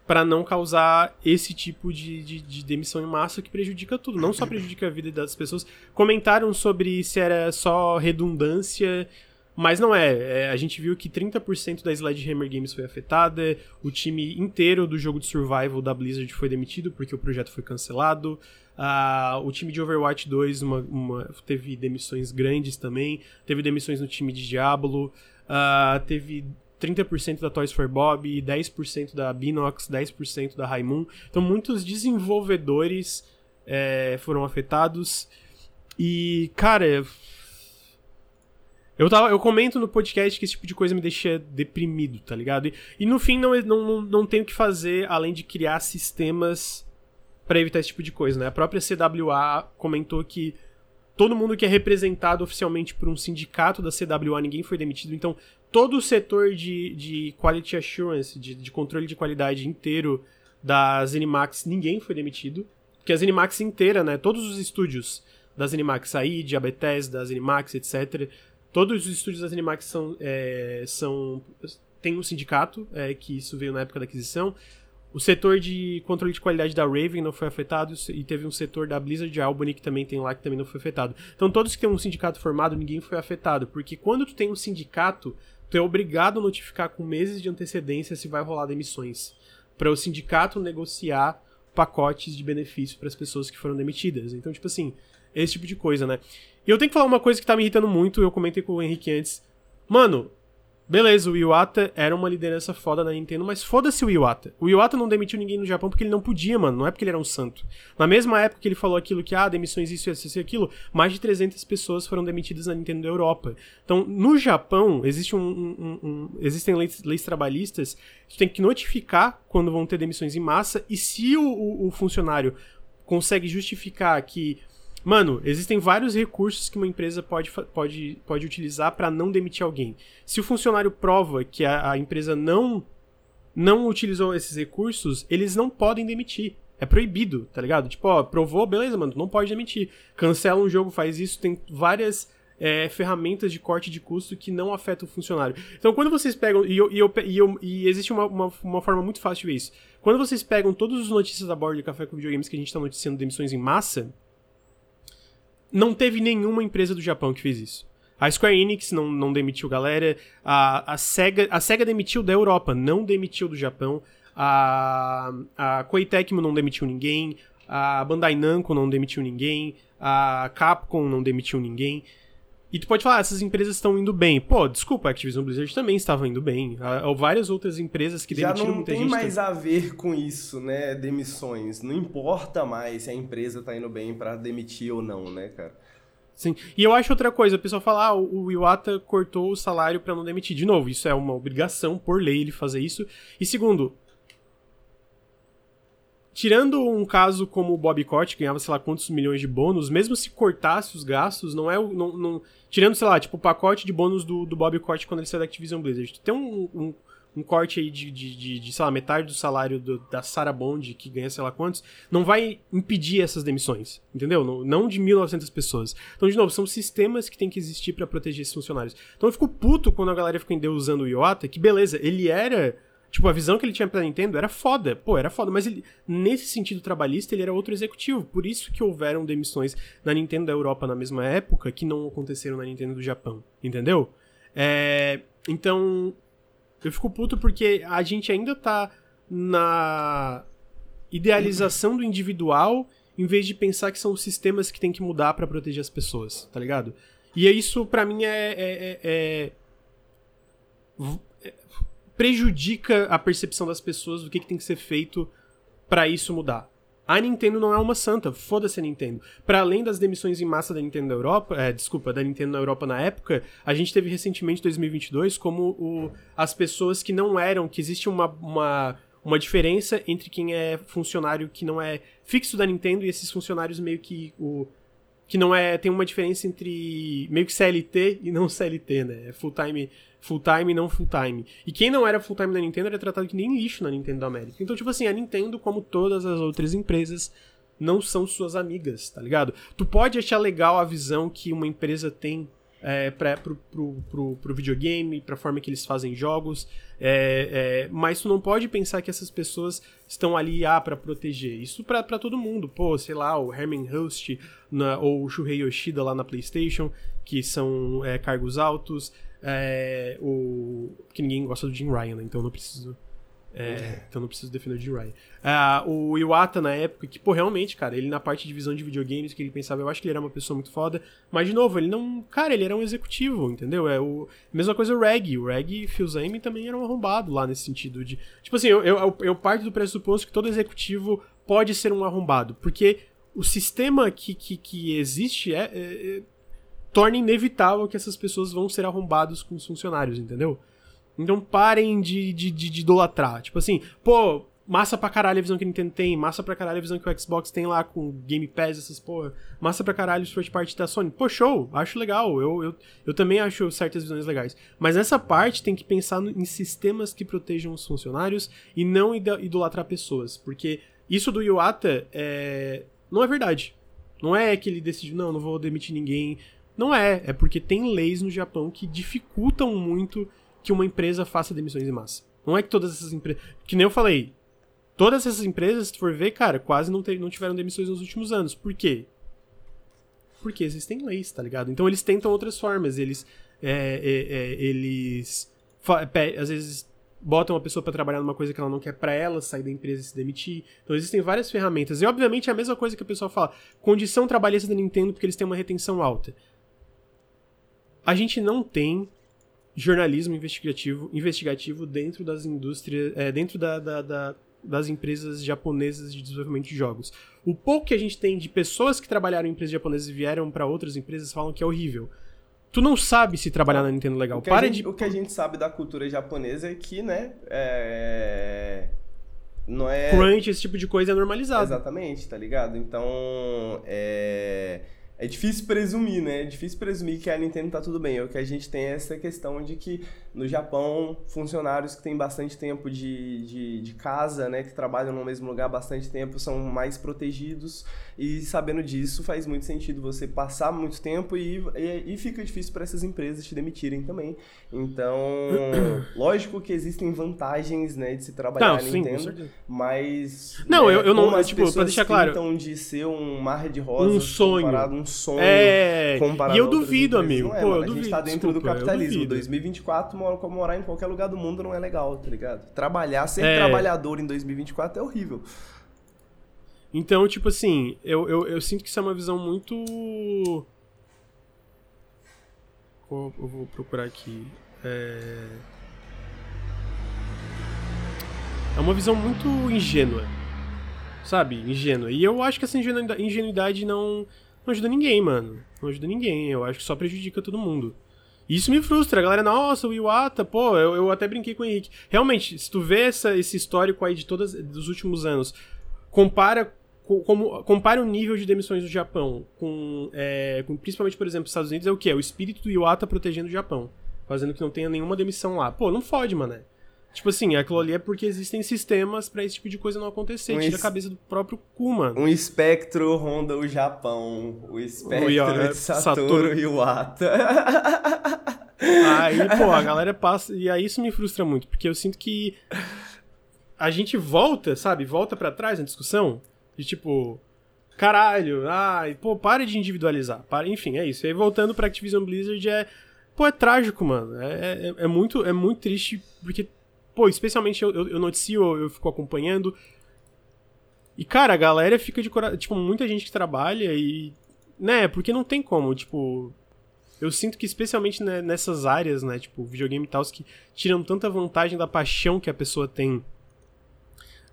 para não causar esse tipo de, de, de, demissão em massa que prejudica tudo. Não só prejudica a vida das pessoas. Comentaram sobre se era só redundância, mas não é. é a gente viu que 30% da Sledgehammer Games foi afetada, o time inteiro do jogo de survival da Blizzard foi demitido porque o projeto foi cancelado. Uh, o time de Overwatch 2 uma, uma, teve demissões grandes também. Teve demissões no time de Diablo. Uh, teve 30% da Toys for Bob, 10% da Binox, 10% da Raimun. Então, muitos desenvolvedores é, foram afetados. E, cara. Eu, tava, eu comento no podcast que esse tipo de coisa me deixa deprimido, tá ligado? E, e no fim, não, não, não tenho o que fazer além de criar sistemas para evitar esse tipo de coisa, né? A própria CWA comentou que todo mundo que é representado oficialmente por um sindicato da CWA, ninguém foi demitido. Então, todo o setor de, de quality assurance, de, de controle de qualidade inteiro das Animax, ninguém foi demitido. Porque as Animax inteira, né? Todos os estúdios das Animax, a id, a Bethesda, das Animax, etc. Todos os estúdios das Animax são, é, são tem um sindicato, é, que isso veio na época da aquisição. o setor de controle de qualidade da Raven não foi afetado e teve um setor da Blizzard de Albany que também tem lá que também não foi afetado. Então todos que têm um sindicato formado, ninguém foi afetado, porque quando tu tem um sindicato, tu é obrigado a notificar com meses de antecedência se vai rolar demissões, para o sindicato negociar pacotes de benefício para as pessoas que foram demitidas. Então, tipo assim, esse tipo de coisa, né? E eu tenho que falar uma coisa que tá me irritando muito, eu comentei com o Henrique antes. Mano, Beleza, o Iwata era uma liderança foda na Nintendo, mas foda-se o Iwata. O Iwata não demitiu ninguém no Japão porque ele não podia, mano. Não é porque ele era um santo. Na mesma época que ele falou aquilo que, ah, demissões isso, isso, e aquilo, mais de 300 pessoas foram demitidas na Nintendo da Europa. Então, no Japão, existe um, um, um, existem leis, leis, trabalhistas que tem que notificar quando vão ter demissões em massa e se o, o, o funcionário consegue justificar que Mano, existem vários recursos que uma empresa pode, pode, pode utilizar para não demitir alguém. Se o funcionário prova que a, a, empresa não não utilizou esses recursos, eles não podem demitir. É proibido, tá ligado? Tipo, ó, provou, beleza, mano, não pode demitir. Cancela um jogo, faz isso, tem várias é, ferramentas de corte de custo que não afetam o funcionário. Então, quando vocês pegam. E, eu, e, eu, e, eu, e existe uma, uma, uma, forma muito fácil de ver isso. Quando vocês pegam todas as notícias da borda de café com videogames que a gente tá noticiando demissões em massa não teve nenhuma empresa do Japão que fez isso. A Square Enix não, não demitiu galera, a, a, Sega, a Sega demitiu da Europa, não demitiu do Japão, a, a Koei Tecmo não demitiu ninguém, a Bandai Namco não demitiu ninguém, a Capcom não demitiu ninguém. E tu pode falar, ah, essas empresas estão indo bem. Pô, desculpa, a Activision Blizzard também estava indo bem. Há várias outras empresas que demitiram muita gente. Já não tem mais a ver com isso, né? Demissões. Não importa mais se a empresa tá indo bem para demitir ou não, né, cara? Sim. E eu acho outra coisa, o pessoal fala, ah, o Iwata cortou o salário para não demitir. De novo, isso é uma obrigação por lei ele fazer isso. E segundo, tirando um caso como o Bob Kotick, ganhava sei lá quantos milhões de bônus, mesmo se cortasse os gastos, não é não, não tirando, sei lá, tipo o pacote de bônus do, do Bob quando ele saiu da Activision Blizzard. Tem um, um, um corte aí de, de, de, de, sei lá, metade do salário do, da Sarah Bond, que ganha sei lá quantos, não vai impedir essas demissões, entendeu? Não, não de 1.900 pessoas. Então, de novo, são sistemas que tem que existir para proteger esses funcionários. Então eu fico puto quando a galera fica usando o Iwata, que beleza, ele era Tipo, a visão que ele tinha pra Nintendo era foda. Pô, era foda. Mas ele, nesse sentido trabalhista, ele era outro executivo. Por isso que houveram demissões na Nintendo da Europa na mesma época que não aconteceram na Nintendo do Japão. Entendeu? É, então, eu fico puto porque a gente ainda tá na idealização do individual em vez de pensar que são os sistemas que tem que mudar para proteger as pessoas, tá ligado? E isso, para mim, é, é, é, é prejudica a percepção das pessoas do que, que tem que ser feito para isso mudar. A Nintendo não é uma santa, foda-se a Nintendo. Para além das demissões em massa da Nintendo na Europa, é, desculpa, da Nintendo na Europa na época, a gente teve recentemente, 2022, como o, as pessoas que não eram, que existe uma, uma, uma diferença entre quem é funcionário que não é fixo da Nintendo e esses funcionários meio que o que não é tem uma diferença entre meio que CLT e não CLT, né? É full time full time e não full time. E quem não era full time na Nintendo era tratado que nem lixo na Nintendo da América. Então, tipo assim, a Nintendo, como todas as outras empresas, não são suas amigas, tá ligado? Tu pode achar legal a visão que uma empresa tem é, pra, pro, pro, pro, pro videogame, pra forma que eles fazem jogos, é, é, mas tu não pode pensar que essas pessoas estão ali ah, para proteger. Isso pra todo mundo. Pô, sei lá, o Herman Host ou o Shuhei Yoshida lá na PlayStation, que são é, cargos altos. É, o que ninguém gosta do Jim Ryan, né? Então eu não preciso. É, é. então não preciso defender o Jim Ryan. Ah, o Iwata, na época, que, pô, realmente, cara, ele na parte de visão de videogames que ele pensava, eu acho que ele era uma pessoa muito foda. Mas, de novo, ele não. Cara, ele era um executivo, entendeu? É o. Mesma coisa o Reg. O Reg e Phil Zame também eram arrombados lá nesse sentido de. Tipo assim, eu, eu, eu parto do pressuposto que todo executivo pode ser um arrombado. Porque o sistema que, que, que existe é, é torna inevitável que essas pessoas vão ser arrombados com os funcionários, entendeu? Então parem de, de, de, de idolatrar. Tipo assim, pô, massa pra caralho a visão que a Nintendo tem, massa pra caralho a visão que o Xbox tem lá com Game Pass, essas porra, massa pra caralho os first party da Sony. Pô, show, acho legal, eu, eu, eu também acho certas visões legais. Mas nessa parte tem que pensar em sistemas que protejam os funcionários e não idolatrar pessoas, porque isso do Iwata é, não é verdade. Não é que ele decidiu, não, não vou demitir ninguém, não é, é porque tem leis no Japão que dificultam muito que uma empresa faça demissões em massa. Não é que todas essas empresas. Que nem eu falei, todas essas empresas, se for ver, cara, quase não, não tiveram demissões nos últimos anos. Por quê? Porque existem leis, tá ligado? Então eles tentam outras formas, eles. É, é, é, eles. Às vezes botam uma pessoa para trabalhar numa coisa que ela não quer para ela, sair da empresa e se demitir. Então existem várias ferramentas. E obviamente é a mesma coisa que o pessoal fala, condição trabalhista da Nintendo porque eles têm uma retenção alta. A gente não tem jornalismo investigativo, investigativo dentro das indústrias, é, dentro da, da, da, das empresas japonesas de desenvolvimento de jogos. O pouco que a gente tem de pessoas que trabalharam em empresas japonesas e vieram para outras empresas falam que é horrível. Tu não sabe se trabalhar na Nintendo legal. Para gente, de... o que a gente sabe da cultura japonesa é que, né, é... não é... Crunch, esse tipo de coisa é normalizado. Exatamente, tá ligado? Então, é é difícil presumir, né? É difícil presumir que a Nintendo tá tudo bem. É o que a gente tem é essa questão de que no Japão, funcionários que têm bastante tempo de, de, de, casa, né, que trabalham no mesmo lugar bastante tempo, são mais protegidos. E sabendo disso, faz muito sentido você passar muito tempo e, e, e fica difícil para essas empresas te demitirem também. Então, lógico que existem vantagens, né, de se trabalhar não, na sim, Nintendo, mas. Não, né, eu, eu não. Tipo, pra deixar claro. de ser um mar de rosas. Um sonho. Um sonho. É. E eu duvido, amigo. Não é, Pô, mano, eu a duvido. gente tá dentro desculpa, do capitalismo. 2024, morar em qualquer lugar do mundo não é legal, tá ligado? Trabalhar, ser É. trabalhador em 2024 é horrível. Então, tipo assim, eu, eu, eu sinto que isso é uma visão muito. Eu vou procurar aqui. É... é uma visão muito ingênua. Sabe? Ingênua. E eu acho que essa ingenuidade, não, não ajuda ninguém, mano. Não ajuda ninguém. Eu acho que só prejudica todo mundo. E isso me frustra. A galera, nossa, o Iwata, pô, eu, eu até brinquei com o Henrique. Realmente, se tu vê essa, esse histórico aí de todas dos últimos anos, compara co- como compara o nível de demissões do Japão com, é, com principalmente, por exemplo, os Estados Unidos, é o que? É o espírito do Iwata protegendo o Japão. Fazendo que não tenha nenhuma demissão lá. Pô, não fode, mané. Tipo assim, aquilo ali é porque existem sistemas pra esse tipo de coisa não acontecer. Um Tira a cabeça do próprio cu, mano. Um espectro ronda o Japão. O espectro Iwata- de Satoru Satoru. Iwata. Aí, pô, a galera passa. E aí isso me frustra muito, porque eu sinto que a gente volta, sabe? Volta pra trás na discussão. De tipo, caralho, ai, pô, para de individualizar. Para, enfim, é isso. E aí voltando pra Activision Blizzard é. Pô, é trágico, mano. É, é, é muito, é muito triste, porque, pô, especialmente eu, eu, eu noticio, eu fico acompanhando. E, cara, a galera fica de coração. Tipo, muita gente que trabalha e. Né, porque não tem como, tipo. Eu sinto que, especialmente né, nessas áreas, né, tipo, videogame e tal, que tiram tanta vantagem da paixão que a pessoa tem.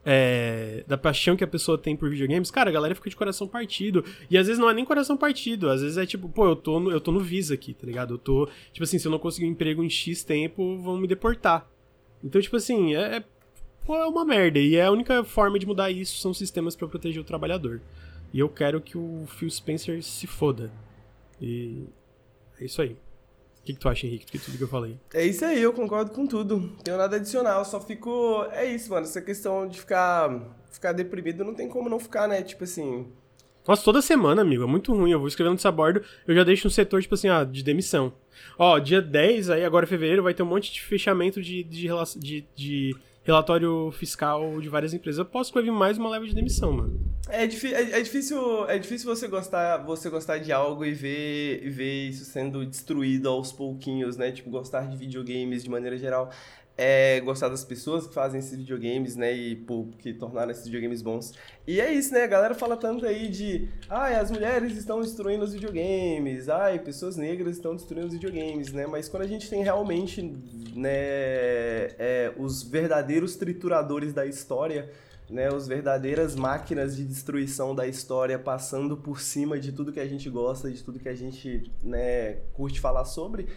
É, da paixão que a pessoa tem por videogames, cara, a galera fica de coração partido. E às vezes não é nem coração partido, às vezes é tipo, pô, eu tô no, eu tô no Visa aqui, tá ligado? Eu tô. Tipo assim, se eu não conseguir um emprego em X tempo, vão me deportar. Então, tipo assim, é. é- Pô, é uma merda. E a única forma de mudar isso são sistemas pra proteger o trabalhador. E eu quero que o Phil Spencer se foda. E. É isso aí. O que, que tu acha, Henrique, que tudo que eu falei? É isso aí, eu concordo com tudo. Não tenho nada a adicionar, eu só fico. É isso, mano. Essa questão de ficar, ficar deprimido não tem como não ficar, né? Tipo assim. Nossa, toda semana, amigo, é muito ruim. Eu vou escrevendo nessa bordo, eu já deixo um setor, tipo assim, ah, de demissão. Ó, dia 10, aí agora em fevereiro, vai ter um monte de fechamento de, de, de, de relatório fiscal de várias empresas. Eu posso escrever mais uma leva de demissão, mano. É, é, é difícil, é difícil você gostar, você gostar de algo e ver, ver isso sendo destruído aos pouquinhos, né? Tipo, gostar de videogames de maneira geral. É gostar das pessoas que fazem esses videogames, né? E pô, que tornaram esses videogames bons. E é isso, né? A galera fala tanto aí de ai, as mulheres estão destruindo os videogames, ai, pessoas negras estão destruindo os videogames, né? Mas quando a gente tem realmente, né, é, os verdadeiros trituradores da história, né, os verdadeiras máquinas de destruição da história passando por cima de tudo que a gente gosta, de tudo que a gente né, curte falar sobre,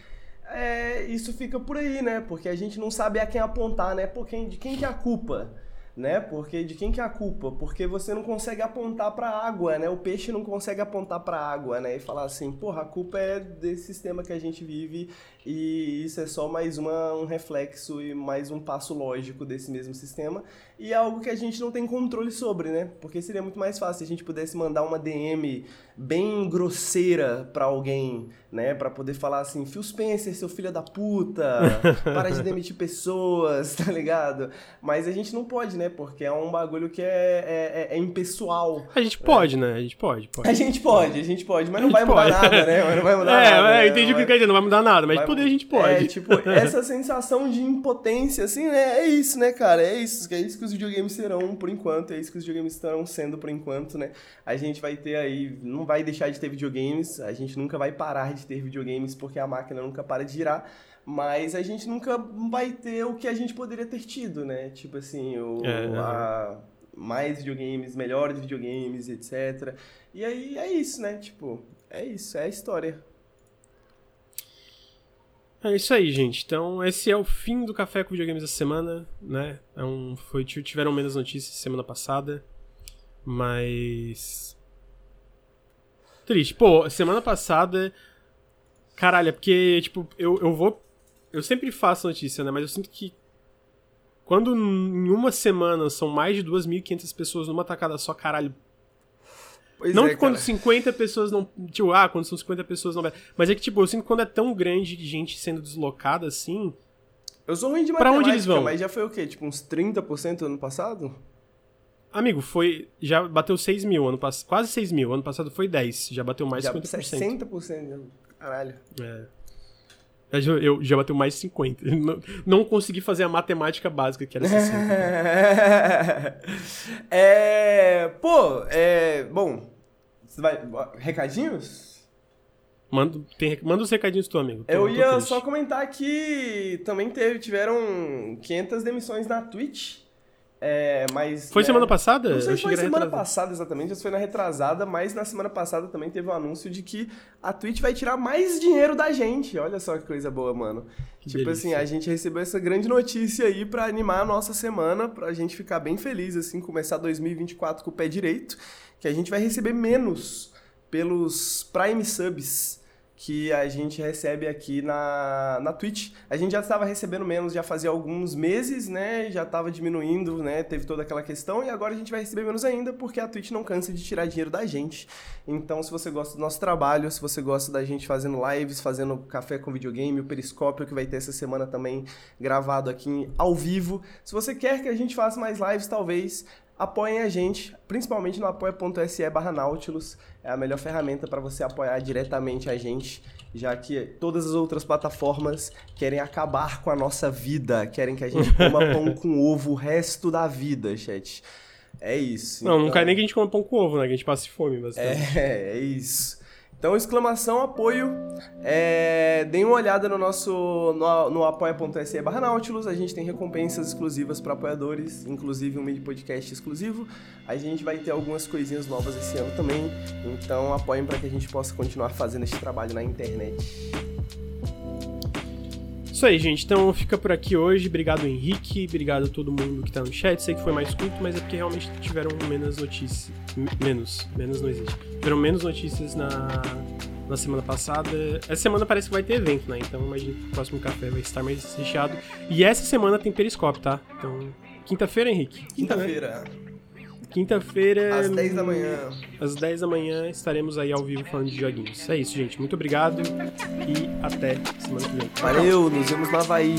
é, isso fica por aí, né? Porque a gente não sabe a quem apontar, né? Por quem, de quem que é a culpa, né? Porque de quem que é a culpa? Porque você não consegue apontar para água, né? O peixe não consegue apontar para água, né? E falar assim, porra, a culpa é desse sistema que a gente vive e isso é só mais uma, um reflexo e mais um passo lógico desse mesmo sistema e é algo que a gente não tem controle sobre, né? Porque seria muito mais fácil se a gente pudesse mandar uma DM bem grosseira para alguém né? Para poder falar assim, Phil Spencer, seu filho da puta, para de demitir pessoas, tá ligado? Mas a gente não pode, né? Porque é um bagulho que é, é, é impessoal. A gente pode, né? A gente pode, pode. A gente pode, a gente pode, mas não vai mudar pode. nada, né? Mas não vai mudar é, nada. É, eu entendi o que quer dizer, não vai mudar nada, mas poder a gente pode. É, tipo, essa sensação de impotência, assim, né? É isso, né, cara? É isso, é isso que os videogames serão por enquanto, é isso que os videogames estão sendo por enquanto, né? A gente vai ter aí, não vai deixar de ter videogames, a gente nunca vai parar de ter videogames porque a máquina nunca para de girar, mas a gente nunca vai ter o que a gente poderia ter tido, né? Tipo assim, o, é, a, mais videogames, melhores videogames, etc. E aí é isso, né? Tipo, é isso, é a história. É isso aí, gente. Então, esse é o fim do Café com Videogames da semana, né? É um, foi, tiveram menos notícias semana passada, mas. Triste. Pô, semana passada. Caralho, é porque, tipo, eu, eu vou. Eu sempre faço notícia, né? Mas eu sinto que. Quando em uma semana são mais de 2.500 pessoas numa tacada só, caralho, Pois não é, que quando cara. 50 pessoas não. Tipo, ah, quando são 50 pessoas não. Mas é que, tipo, eu sinto que quando é tão grande de gente sendo deslocada assim. Eu sou ruim de matemática, pra onde eles vão? mas já foi o quê? Tipo, uns 30% ano passado? Amigo, foi. Já bateu 6 mil ano passado. Quase 6 mil. Ano passado foi 10. Já bateu mais já 50%. 60%. Caralho. É. Eu, eu já bateu mais 50. Não, não consegui fazer a matemática básica, que era 60. é. Pô, é. Bom, vai, recadinhos? Manda, tem, manda os recadinhos tu, amigo. Tô, eu ia só comentar que também teve, tiveram 500 demissões na Twitch. É, mas, foi né, semana passada? Não sei se foi semana passada exatamente, se foi na retrasada, mas na semana passada também teve um anúncio de que a Twitch vai tirar mais dinheiro da gente. Olha só que coisa boa, mano. Que tipo delícia. assim, a gente recebeu essa grande notícia aí para animar a nossa semana, pra gente ficar bem feliz, assim, começar 2024 com o pé direito que a gente vai receber menos pelos Prime Subs que a gente recebe aqui na, na Twitch. A gente já estava recebendo menos já fazia alguns meses, né? Já estava diminuindo, né? Teve toda aquela questão e agora a gente vai receber menos ainda porque a Twitch não cansa de tirar dinheiro da gente. Então, se você gosta do nosso trabalho, se você gosta da gente fazendo lives, fazendo café com videogame, o Periscópio que vai ter essa semana também gravado aqui ao vivo. Se você quer que a gente faça mais lives, talvez apoiem a gente, principalmente no apoia.se barra Nautilus. É a melhor ferramenta para você apoiar diretamente a gente, já que todas as outras plataformas querem acabar com a nossa vida, querem que a gente coma pão com ovo o resto da vida, chat. É isso. Não, então... não quer nem que a gente coma pão com ovo, né? Que a gente passe fome, mas. É, é isso. Então, exclamação, apoio. É, deem uma olhada no nosso no, no apoia.se barra Nautilus. A gente tem recompensas exclusivas para apoiadores, inclusive um mini podcast exclusivo. A gente vai ter algumas coisinhas novas esse ano também. Então, apoiem para que a gente possa continuar fazendo esse trabalho na internet. Isso aí, gente. Então fica por aqui hoje. Obrigado, Henrique. Obrigado a todo mundo que tá no chat. Sei que foi mais curto, mas é porque realmente tiveram menos notícias. Menos. Menos não existe. Tiveram menos notícias na, na semana passada. Essa semana parece que vai ter evento, né? Então imagino que o próximo café vai estar mais recheado. E essa semana tem periscópio, tá? Então, quinta-feira, Henrique? Quinta-feira. Quinta-feira. Às 10 da manhã. Às 10 da manhã estaremos aí ao vivo falando de joguinhos. É isso, gente. Muito obrigado e até semana que vem. Valeu, nos vemos na Havaí.